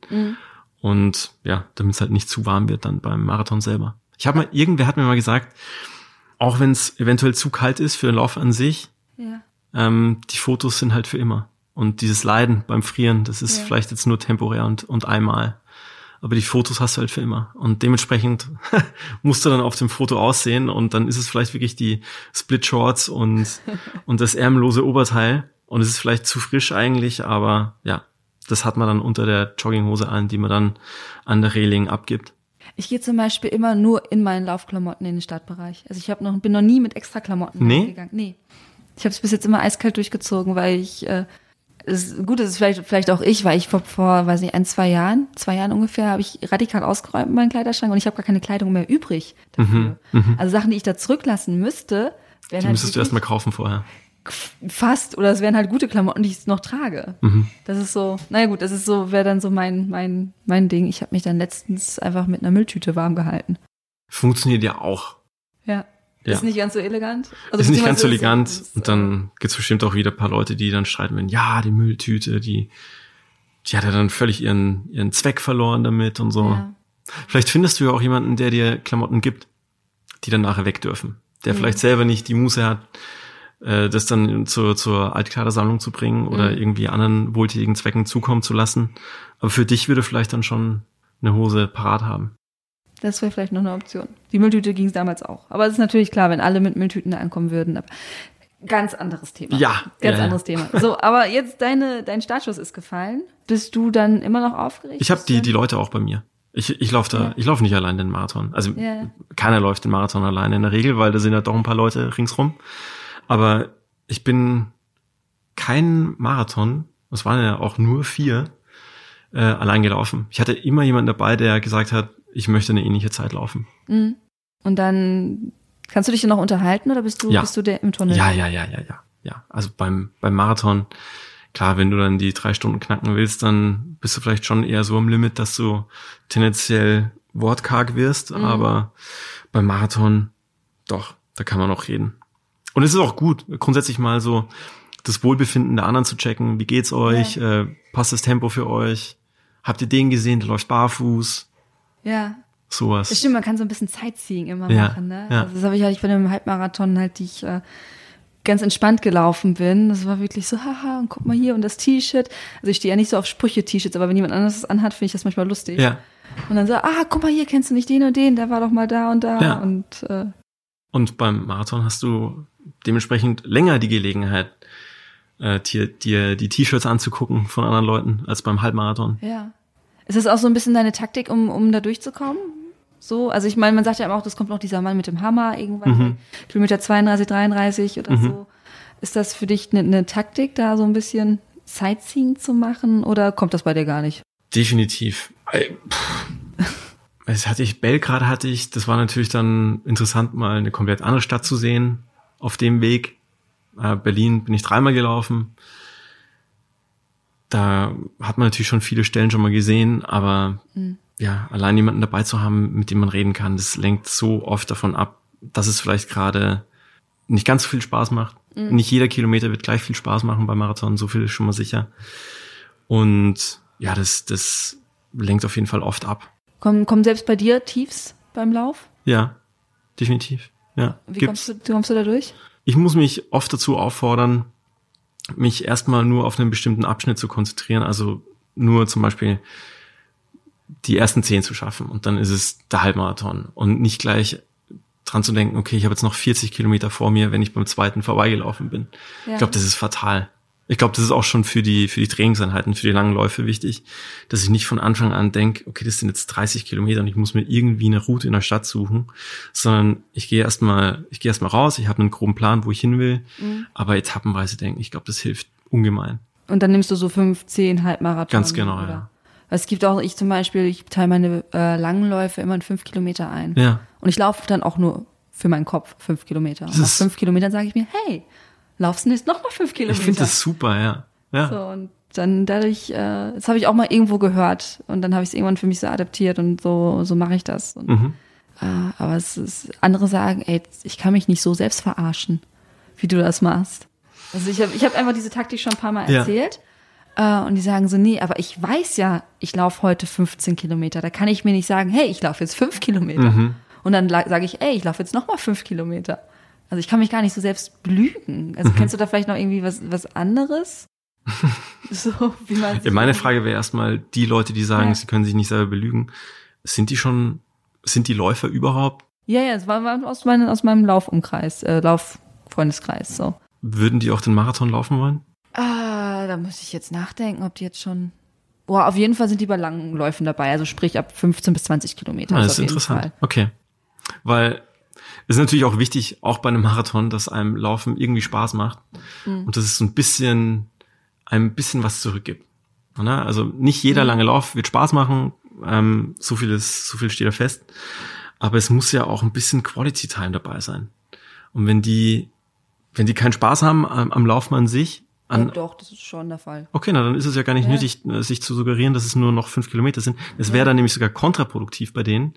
Und ja, damit es halt nicht zu warm wird dann beim Marathon selber. Ich habe mal irgendwer hat mir mal gesagt, auch wenn es eventuell zu kalt ist für den Lauf an sich, Ja. Ähm, die Fotos sind halt für immer. Und dieses Leiden beim Frieren, das ist Ja. vielleicht jetzt nur temporär und, und einmal. Aber die Fotos hast du halt für immer. Und dementsprechend musst du dann auf dem Foto aussehen und dann ist es vielleicht wirklich die Split Shorts und, und das ärmellose Oberteil. Und es ist vielleicht zu frisch eigentlich, aber ja, das hat man dann unter der Jogginghose an, die man dann an der Reling abgibt. Ich gehe zum Beispiel immer nur in meinen Laufklamotten in den Startbereich. Also ich hab noch, bin noch nie mit extra Klamotten Nee? gegangen. Nee. Ich habe es bis jetzt immer eiskalt durchgezogen, weil ich äh, es, gut, das ist vielleicht, vielleicht auch ich, weil ich vor, vor, weiß nicht, ein, zwei Jahren, zwei Jahren ungefähr, habe ich radikal ausgeräumt in meinen Kleiderschrank und ich habe gar keine Kleidung mehr übrig dafür. Also Sachen, die ich da zurücklassen müsste, wären Die halt müsstest du erstmal kaufen vorher. fast oder es wären halt gute Klamotten, die ich noch trage. Mhm. Das ist so, naja gut, das ist so, wäre dann so mein, mein, mein Ding. Ich habe mich dann letztens einfach mit einer Mülltüte warm gehalten. Funktioniert ja auch. Ja. Ja. Ist nicht ganz so elegant. Also ist nicht ganz so elegant. ist- Und dann gibt's bestimmt auch wieder ein paar Leute, die dann streiten werden, ja, die Mülltüte, die, die hat ja dann völlig ihren, ihren Zweck verloren damit und so. Ja. Vielleicht findest du ja auch jemanden, der dir Klamotten gibt, die dann nachher weg dürfen. Der vielleicht selber nicht die Muße hat, äh, das dann zur, zur Altkleidersammlung zu bringen oder irgendwie anderen wohltätigen Zwecken zukommen zu lassen. Aber für dich würde vielleicht dann schon eine Hose parat haben. Das wäre vielleicht noch eine Option. Die Mülltüte ging es damals auch. Aber es ist natürlich klar, wenn alle mit Mülltüten da ankommen würden. Aber ganz anderes Thema. Ja, Ganz ja, anderes Thema. So, aber jetzt deine, dein Startschuss ist gefallen. Bist du dann immer noch aufgeregt? Ich habe die, die Leute auch bei mir. Ich, ich laufe da, Ja. ich laufe nicht allein den Marathon. Also keiner läuft den Marathon alleine in der Regel, weil da sind ja doch ein paar Leute ringsrum. Aber ich bin kein Marathon, das waren ja auch nur vier, äh, allein gelaufen. Ich hatte immer jemanden dabei, der gesagt hat, ich möchte eine ähnliche Zeit laufen. Mhm. Und dann kannst du dich dann noch unterhalten oder bist du, Ja. bist du der im Tunnel? Ja, ja, ja, ja, ja. Ja, also beim, beim Marathon, klar, wenn du dann die drei Stunden knacken willst, dann bist du vielleicht schon eher so am Limit, dass du tendenziell wortkarg wirst, aber beim Marathon, doch, da kann man auch reden. Und es ist auch gut, grundsätzlich mal so das Wohlbefinden der anderen zu checken. Wie geht's euch? Äh, passt das Tempo für euch? Habt ihr den gesehen, der läuft barfuß? Ja. Sowas. Das stimmt, man kann so ein bisschen Sightseeing immer Ja, machen, ne? ja. Also das habe ich halt bei einem Halbmarathon halt, die ich äh, ganz entspannt gelaufen bin. Das war wirklich so, haha, und guck mal hier und das T-Shirt. Also ich stehe ja nicht so auf Sprüche-T-Shirts, aber wenn jemand anderes das anhat, finde ich das manchmal lustig. Ja. Und dann so, ah, guck mal hier, kennst du nicht den und den, der war doch mal da und da. Ja. Und äh, Und beim Marathon hast du dementsprechend länger die Gelegenheit, äh, dir, dir die T-Shirts anzugucken von anderen Leuten als beim Halbmarathon. ja. Ist das auch so ein bisschen deine Taktik, um, um da durchzukommen? So, also ich meine, man sagt ja immer auch, das kommt noch dieser Mann mit dem Hammer irgendwann, Mhm. Kilometer 32, 33 oder so. Ist das für dich eine, eine Taktik, da so ein bisschen Sightseeing zu machen oder kommt das bei dir gar nicht? Definitiv. Es hatte ich, Belgrad hatte ich, das war natürlich dann interessant, mal eine komplett andere Stadt zu sehen auf dem Weg. Äh, Berlin bin ich dreimal gelaufen. Da hat man natürlich schon viele Stellen schon mal gesehen, aber ja, allein jemanden dabei zu haben, mit dem man reden kann, das lenkt so oft davon ab, dass es vielleicht gerade nicht ganz so viel Spaß macht. Nicht jeder Kilometer wird gleich viel Spaß machen beim Marathon, so viel ist schon mal sicher. Und ja, das, das lenkt auf jeden Fall oft ab. Kommen, kommen selbst bei dir Tiefs beim Lauf? Ja, definitiv. Ja, Wie gibt's. kommst du, kommst du da durch? Ich muss mich oft dazu auffordern, mich erstmal nur auf einen bestimmten Abschnitt zu konzentrieren, also nur zum Beispiel die ersten zehn zu schaffen und dann ist es der Halbmarathon und nicht gleich dran zu denken, okay, ich habe jetzt noch 40 Kilometer vor mir, wenn ich beim zweiten vorbeigelaufen bin. Ja. Ich glaube, das ist fatal. Ich glaube, das ist auch schon für die, für die Trainingseinheiten, für die langen Läufe wichtig, dass ich nicht von Anfang an denke, okay, das sind jetzt 30 Kilometer und ich muss mir irgendwie eine Route in der Stadt suchen, sondern ich gehe erstmal, ich gehe erstmal raus, ich habe einen groben Plan, wo ich hin will, Mhm. aber etappenweise denken, ich glaube, das hilft ungemein. Und dann nimmst du so fünf, zehn Halbmarathon. Ganz genau, oder? ja. Es gibt auch, ich zum Beispiel, ich teile meine äh, langen Läufe immer in fünf Kilometer ein. Ja. Und ich laufe dann auch nur für meinen Kopf fünf Kilometer. Und nach fünf Kilometern sage ich mir, hey, laufst du jetzt noch mal fünf Kilometer? Ich finde das super, ja. Ja. So, und dann dadurch, äh, das habe ich auch mal irgendwo gehört und dann habe ich es irgendwann für mich so adaptiert und so, so mache ich das. Und, Mhm. äh, aber es ist, andere sagen, ey, ich kann mich nicht so selbst verarschen, wie du das machst. Also ich habe ich hab einfach diese Taktik schon ein paar Mal Ja. erzählt. Äh, und die sagen so, nee, aber ich weiß ja, ich laufe heute 15 Kilometer. Da kann ich mir nicht sagen, hey, ich laufe jetzt fünf Kilometer. Mhm. Und dann sage ich, ey, ich laufe jetzt noch mal fünf Kilometer. Also ich kann mich gar nicht so selbst belügen. Also mhm. kennst du da vielleicht noch irgendwie was, was anderes? so, wie man ja, meine Frage wäre erstmal, die Leute, die sagen, ja. sie können sich nicht selber belügen, sind die schon, sind die Läufer überhaupt? Ja, ja, es war, aus, mein, aus meinem Laufumkreis, äh, Lauffreundeskreis, so. Würden die auch den Marathon laufen wollen? Ah, da muss ich jetzt nachdenken, ob die jetzt schon. Boah, auf jeden Fall sind die bei langen Läufen dabei, also sprich ab 15 bis 20 Kilometer. Ah, das ist interessant. Fall. Okay. Weil ist natürlich auch wichtig, auch bei einem Marathon, dass einem Laufen irgendwie Spaß macht mhm. und dass es so ein bisschen, ein bisschen was zurückgibt. Ne? Also nicht jeder mhm. lange Lauf wird Spaß machen, ähm, so viel ist, so viel steht da fest. Aber es muss ja auch ein bisschen Quality Time dabei sein. Und wenn die, wenn die keinen Spaß haben am, am Laufen an sich, an, ja, doch, das ist schon der Fall. Okay, na dann ist es ja gar nicht ja. nötig, äh, sich zu suggerieren, dass es nur noch fünf Kilometer sind. Es wäre dann nämlich sogar kontraproduktiv bei denen,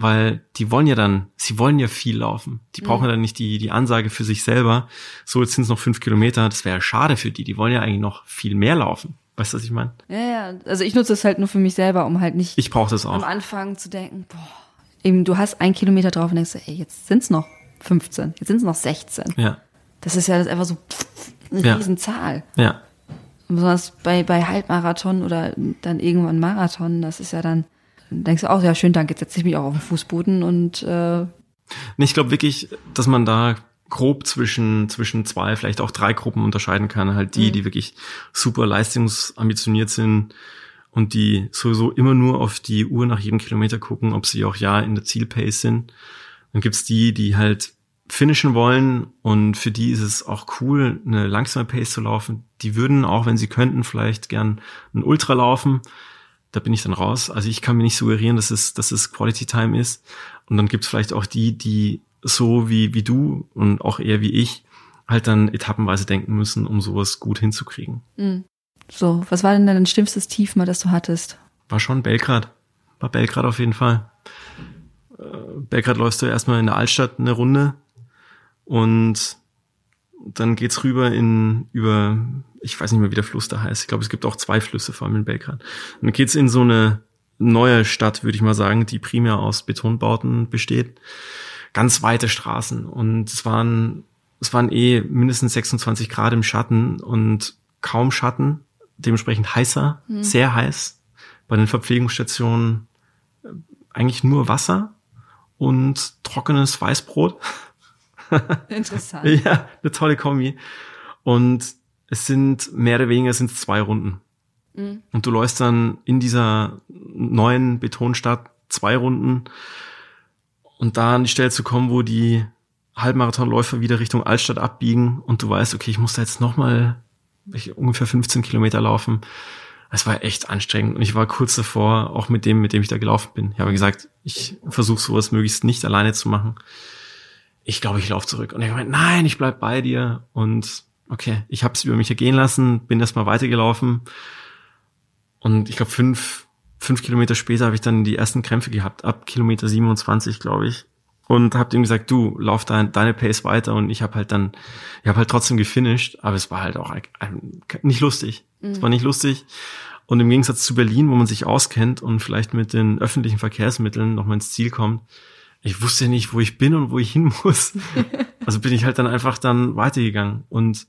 weil die wollen ja dann, sie wollen ja viel laufen. Die brauchen mhm. dann nicht die, die Ansage für sich selber, so jetzt sind es noch fünf Kilometer, das wäre schade für die. Die wollen ja eigentlich noch viel mehr laufen. Weißt du, was ich meine? Ja, ja. Also ich nutze es halt nur für mich selber, um halt nicht ich brauche das auch. am Anfang zu denken, boah, eben du hast ein Kilometer drauf und denkst, ey, jetzt sind's noch 15, jetzt sind's noch 16. Ja. Das ist ja einfach so eine ja. Riesenzahl. Ja. Und besonders bei, bei Halbmarathon oder dann irgendwann Marathon, das ist ja dann, dann denkst du auch, ja schön, danke, jetzt setze ich mich auch auf den Fußboden und äh, ich glaube wirklich, dass man da grob zwischen, zwischen zwei, vielleicht auch drei Gruppen unterscheiden kann. Halt die, mhm. die wirklich super leistungsambitioniert sind und die sowieso immer nur auf die Uhr nach jedem Kilometer gucken, ob sie auch ja in der Zielpace sind. Dann gibt's die, die halt finishen wollen und für die ist es auch cool, eine langsame Pace zu laufen. Die würden auch, wenn sie könnten, vielleicht gern ein Ultra laufen. Da bin ich dann raus. Also ich kann mir nicht suggerieren, dass es, dass es Quality Time ist. Und dann gibt's vielleicht auch die, die so wie, wie du und auch eher wie ich halt dann etappenweise denken müssen, um sowas gut hinzukriegen. Mhm. So, was war denn dein schlimmstes Tief mal, das du hattest? War schon Belgrad. War Belgrad auf jeden Fall. Äh, Belgrad läufst du erstmal in der Altstadt eine Runde und dann geht's rüber in über, ich weiß nicht mehr, wie der Fluss da heißt. Ich glaube, es gibt auch zwei Flüsse, vor allem in Belgrad. Und dann geht's in so eine neue Stadt, würde ich mal sagen, die primär aus Betonbauten besteht ganz weite Straßen und es waren, es waren eh mindestens 26 Grad im Schatten und kaum Schatten, dementsprechend heißer, mhm. sehr heiß. Bei den Verpflegungsstationen äh, eigentlich nur Wasser und trockenes Weißbrot. Interessant. ja, eine tolle Kombi. Und es sind mehr oder weniger sind zwei Runden. Mhm. Und du läufst dann in dieser neuen Betonstadt zwei Runden und da an die Stelle zu kommen, wo die Halbmarathonläufer wieder Richtung Altstadt abbiegen und du weißt, okay, ich muss da jetzt nochmal ungefähr 15 Kilometer laufen. Es war echt anstrengend und ich war kurz davor, auch mit dem, mit dem ich da gelaufen bin. Ich habe gesagt, ich versuche sowas möglichst nicht alleine zu machen. Ich glaube, ich laufe zurück. Und er meinte, nein, ich bleib bei dir. Und okay, ich habe es über mich ergehen lassen, bin erstmal weitergelaufen. Und ich glaube, fünf, fünf Kilometer später habe ich dann die ersten Krämpfe gehabt, ab Kilometer 27, glaube ich. Und habe ihm gesagt, du, lauf dein, deine Pace weiter. Und ich habe halt dann, ich habe halt trotzdem gefinisht, aber es war halt auch nicht lustig. Mhm. Es war nicht lustig. Und im Gegensatz zu Berlin, wo man sich auskennt und vielleicht mit den öffentlichen Verkehrsmitteln nochmal ins Ziel kommt, ich wusste nicht, wo ich bin und wo ich hin muss. also bin ich halt dann einfach dann weitergegangen. Und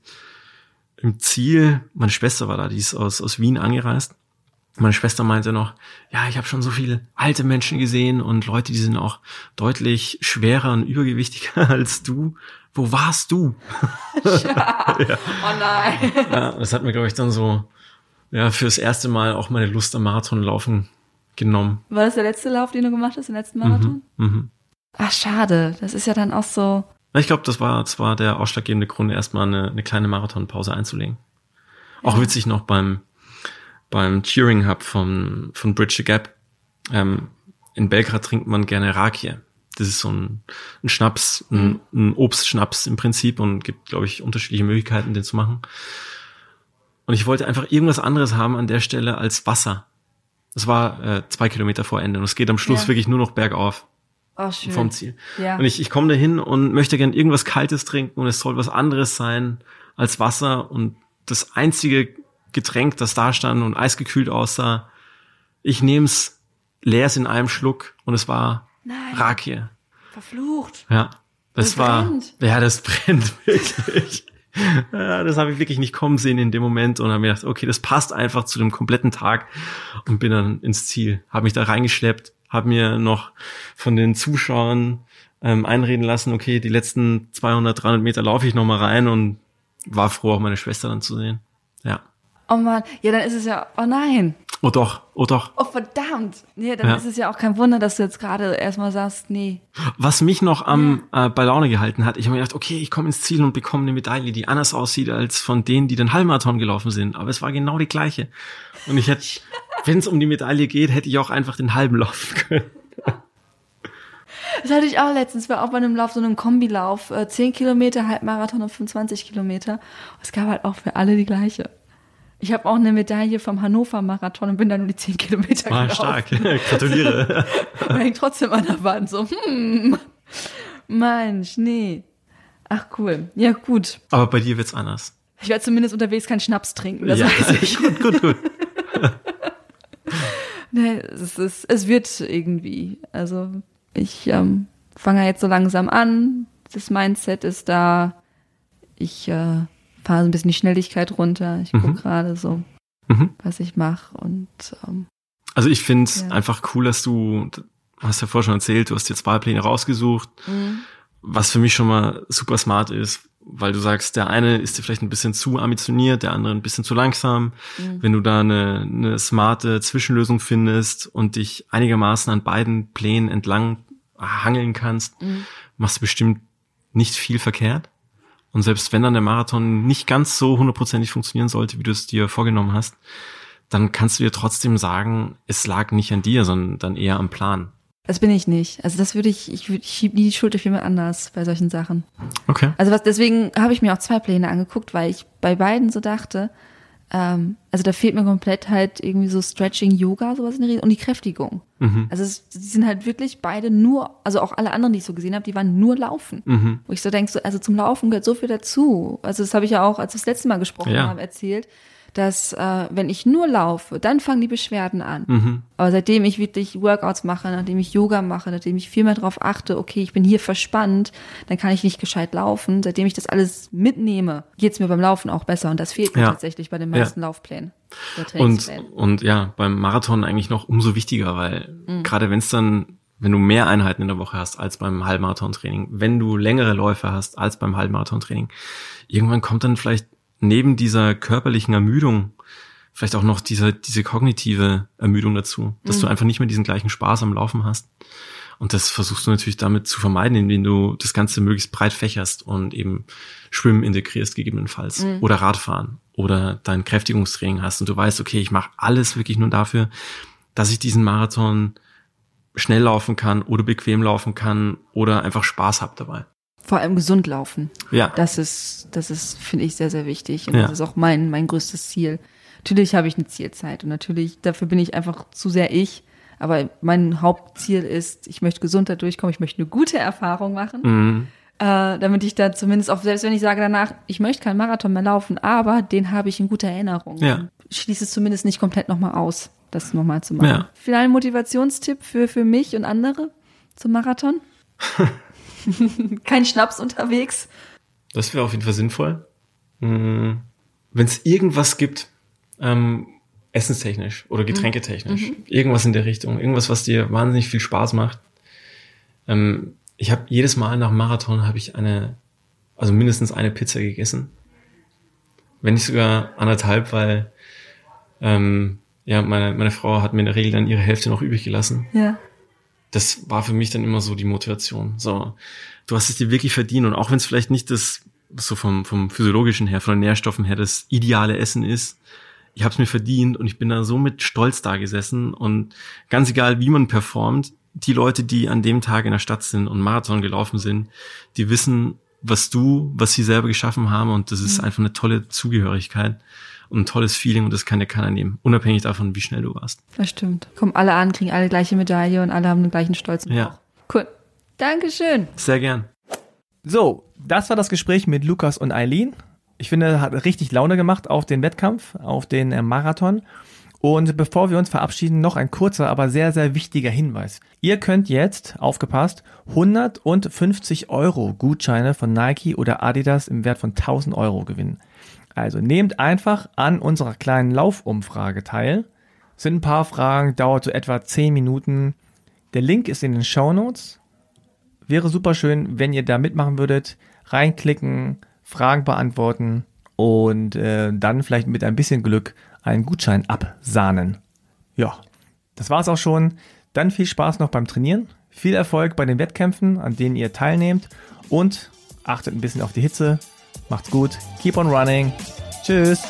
im Ziel, meine Schwester war da, die ist aus, aus Wien angereist. Meine Schwester meinte noch, ja, ich habe schon so viele alte Menschen gesehen und Leute, die sind auch deutlich schwerer und übergewichtiger als du. Wo warst du? ja. Oh nein. Ja, das hat mir, glaube ich, dann so ja, fürs erste Mal auch meine Lust am Marathonlaufen genommen. War das der letzte Lauf, den du gemacht hast, den letzten Marathon? Mhm, mh. Ach, schade. Das ist ja dann auch so. Ich glaube, das war zwar der ausschlaggebende Grund, erstmal eine, eine kleine Marathonpause einzulegen. Auch ja. witzig noch beim beim Cheering Hub von, von Bridge the Gap. Ähm, in Belgrad trinkt man gerne Rakie. Das ist so ein, ein Schnaps, ein, ein Obstschnaps im Prinzip und gibt, glaube ich, unterschiedliche Möglichkeiten, den zu machen. Und ich wollte einfach irgendwas anderes haben an der Stelle als Wasser. Das war äh, zwei Kilometer vor Ende und es geht am Schluss ja. wirklich nur noch bergauf. Oh, schön. Vom Ziel. Ja. Und ich, ich komme da hin und möchte gern irgendwas Kaltes trinken und es soll was anderes sein als Wasser. Und das einzige Getränk, das da stand und eisgekühlt aussah. Ich nehm's, leer's in einem Schluck und es war Nein. Rakie. Verflucht. Ja. Das, das war, brennt. ja, das brennt wirklich. ja, das habe ich wirklich nicht kommen sehen in dem Moment und habe mir gedacht, okay, das passt einfach zu dem kompletten Tag und bin dann ins Ziel. Habe mich da reingeschleppt, habe mir noch von den Zuschauern ähm, einreden lassen, okay, die letzten 200, 300 Meter laufe ich noch mal rein und war froh, auch meine Schwester dann zu sehen. Ja. Oh man, ja, dann ist es ja, oh nein. Oh doch, oh doch. Oh verdammt. Nee, dann ja. ist es ja auch kein Wunder, dass du jetzt gerade erstmal sagst, nee. Was mich noch am äh, bei Laune gehalten hat, ich habe mir gedacht, okay, ich komme ins Ziel und bekomme eine Medaille, die anders aussieht als von denen, die den Halbmarathon gelaufen sind. Aber es war genau die gleiche. Und ich hätte, wenn es um die Medaille geht, hätte ich auch einfach den halben laufen können. Das hatte ich auch letztens, war auch bei einem Lauf, so einem Kombilauf, äh, 10 Kilometer, Halbmarathon und 25 Kilometer. Es gab halt auch für alle die gleiche. Ich habe auch eine Medaille vom Hannover Marathon und bin da nur die 10 Kilometer ah, gelaufen. stark, gratuliere. hängt trotzdem an der Wand so, hm, Mensch, nee. Ach cool, ja gut. Aber bei dir wird's anders. Ich werde zumindest unterwegs keinen Schnaps trinken, das ja. weiß ich. gut, gut, gut. nee, es, ist, es wird irgendwie. Also ich ähm, fange jetzt so langsam an. Das Mindset ist da. Ich äh, fahre so ein bisschen die Schnelligkeit runter. Ich gucke mhm. gerade so, mhm. was ich mache. Und ähm, also ich finde es ja. einfach cool, dass du, hast ja vorher schon erzählt, du hast jetzt Wahlpläne rausgesucht, mhm. was für mich schon mal super smart ist, weil du sagst, der eine ist dir vielleicht ein bisschen zu ambitioniert, der andere ein bisschen zu langsam. Mhm. Wenn du da eine, eine smarte Zwischenlösung findest und dich einigermaßen an beiden Plänen entlang hangeln kannst, mhm. machst du bestimmt nicht viel verkehrt. Und selbst wenn dann der Marathon nicht ganz so hundertprozentig funktionieren sollte, wie du es dir vorgenommen hast, dann kannst du dir trotzdem sagen, es lag nicht an dir, sondern dann eher am Plan. Das bin ich nicht. Also das würde ich, ich, würde, ich schiebe nie die Schuld auf jemand anders bei solchen Sachen. Okay. Also was, deswegen habe ich mir auch zwei Pläne angeguckt, weil ich bei beiden so dachte, ähm, also da fehlt mir komplett halt irgendwie so Stretching, Yoga, sowas in der Richtung und die Kräftigung. Mhm. Also es, die sind halt wirklich beide nur, also auch alle anderen, die ich so gesehen habe, die waren nur Laufen. Mhm. Wo ich so denke, so, also zum Laufen gehört so viel dazu. Also das habe ich ja auch, als wir das letzte Mal gesprochen ja. haben, erzählt dass äh, wenn ich nur laufe, dann fangen die Beschwerden an. Mhm. Aber seitdem ich wirklich Workouts mache, nachdem ich Yoga mache, nachdem ich viel mehr darauf achte, okay, ich bin hier verspannt, dann kann ich nicht gescheit laufen. Seitdem ich das alles mitnehme, geht's mir beim Laufen auch besser. Und das fehlt mir ja. tatsächlich bei den meisten ja. Laufplänen. Und, und ja, beim Marathon eigentlich noch umso wichtiger, weil mhm. gerade wenn es dann wenn du mehr Einheiten in der Woche hast als beim Halbmarathon-Training, wenn du längere Läufe hast als beim Halbmarathon-Training, irgendwann kommt dann vielleicht neben dieser körperlichen Ermüdung vielleicht auch noch diese, diese kognitive Ermüdung dazu, dass mhm. du einfach nicht mehr diesen gleichen Spaß am Laufen hast. Und das versuchst du natürlich damit zu vermeiden, indem du das Ganze möglichst breit fächerst und eben Schwimmen integrierst gegebenenfalls mhm. oder Radfahren oder dein Kräftigungstraining hast und du weißt, okay, ich mache alles wirklich nur dafür, dass ich diesen Marathon schnell laufen kann oder bequem laufen kann oder einfach Spaß hab dabei vor allem gesund laufen. Ja. Das ist, das ist, finde ich, sehr, sehr wichtig. Und ja. das ist auch mein, mein größtes Ziel. Natürlich habe ich eine Zielzeit und natürlich, dafür bin ich einfach zu sehr ich. Aber mein Hauptziel ist, ich möchte gesund da durchkommen, ich möchte eine gute Erfahrung machen. Mhm. Äh, damit ich da zumindest auch, selbst wenn ich sage danach, ich möchte keinen Marathon mehr laufen, aber den habe ich in guter Erinnerung. Ja. Schließe es zumindest nicht komplett nochmal aus, das nochmal zu machen. Ja. Vielleicht ein Motivationstipp für, für mich und andere zum Marathon? Kein Schnaps unterwegs. Das wäre auf jeden Fall sinnvoll. Hm. Wenn es irgendwas gibt, ähm, essenstechnisch oder getränketechnisch, mhm. irgendwas in der Richtung, irgendwas, was dir wahnsinnig viel Spaß macht. Ähm, ich habe jedes Mal nach Marathon habe ich eine, also mindestens eine Pizza gegessen. Wenn nicht sogar anderthalb, weil ähm, ja, meine, meine Frau hat mir in der Regel dann ihre Hälfte noch übrig gelassen. Ja das war für mich dann immer so die Motivation. So, du hast es dir wirklich verdient und auch wenn es vielleicht nicht das so vom vom physiologischen her, von den Nährstoffen her das ideale Essen ist, ich habe es mir verdient und ich bin da so mit Stolz da gesessen und ganz egal, wie man performt, die Leute, die an dem Tag in der Stadt sind und Marathon gelaufen sind, die wissen, was du, was sie selber geschaffen haben und das ist mhm. einfach eine tolle Zugehörigkeit und ein tolles Feeling und das kann dir keiner nehmen, unabhängig davon, wie schnell du warst. Das stimmt. Kommen alle an, kriegen alle gleiche Medaille und alle haben den gleichen Stolz ja. Cool. Dankeschön. Sehr gern. So, das war das Gespräch mit Lukas und Eileen. Ich finde, hat richtig Laune gemacht auf den Wettkampf, auf den äh, Marathon. Und bevor wir uns verabschieden, noch ein kurzer, aber sehr, sehr wichtiger Hinweis. Ihr könnt jetzt, aufgepasst, 150 Euro Gutscheine von Nike oder Adidas im Wert von 1000 Euro gewinnen. Also nehmt einfach an unserer kleinen Laufumfrage teil. Sind ein paar Fragen, dauert so etwa 10 Minuten. Der Link ist in den Show Notes. Wäre super schön, wenn ihr da mitmachen würdet. Reinklicken, Fragen beantworten und äh, dann vielleicht mit ein bisschen Glück einen Gutschein absahnen. Ja, das war's auch schon. Dann viel Spaß noch beim Trainieren. Viel Erfolg bei den Wettkämpfen, an denen ihr teilnehmt. Und achtet ein bisschen auf die Hitze. Macht's gut. Keep on running. Tschüss.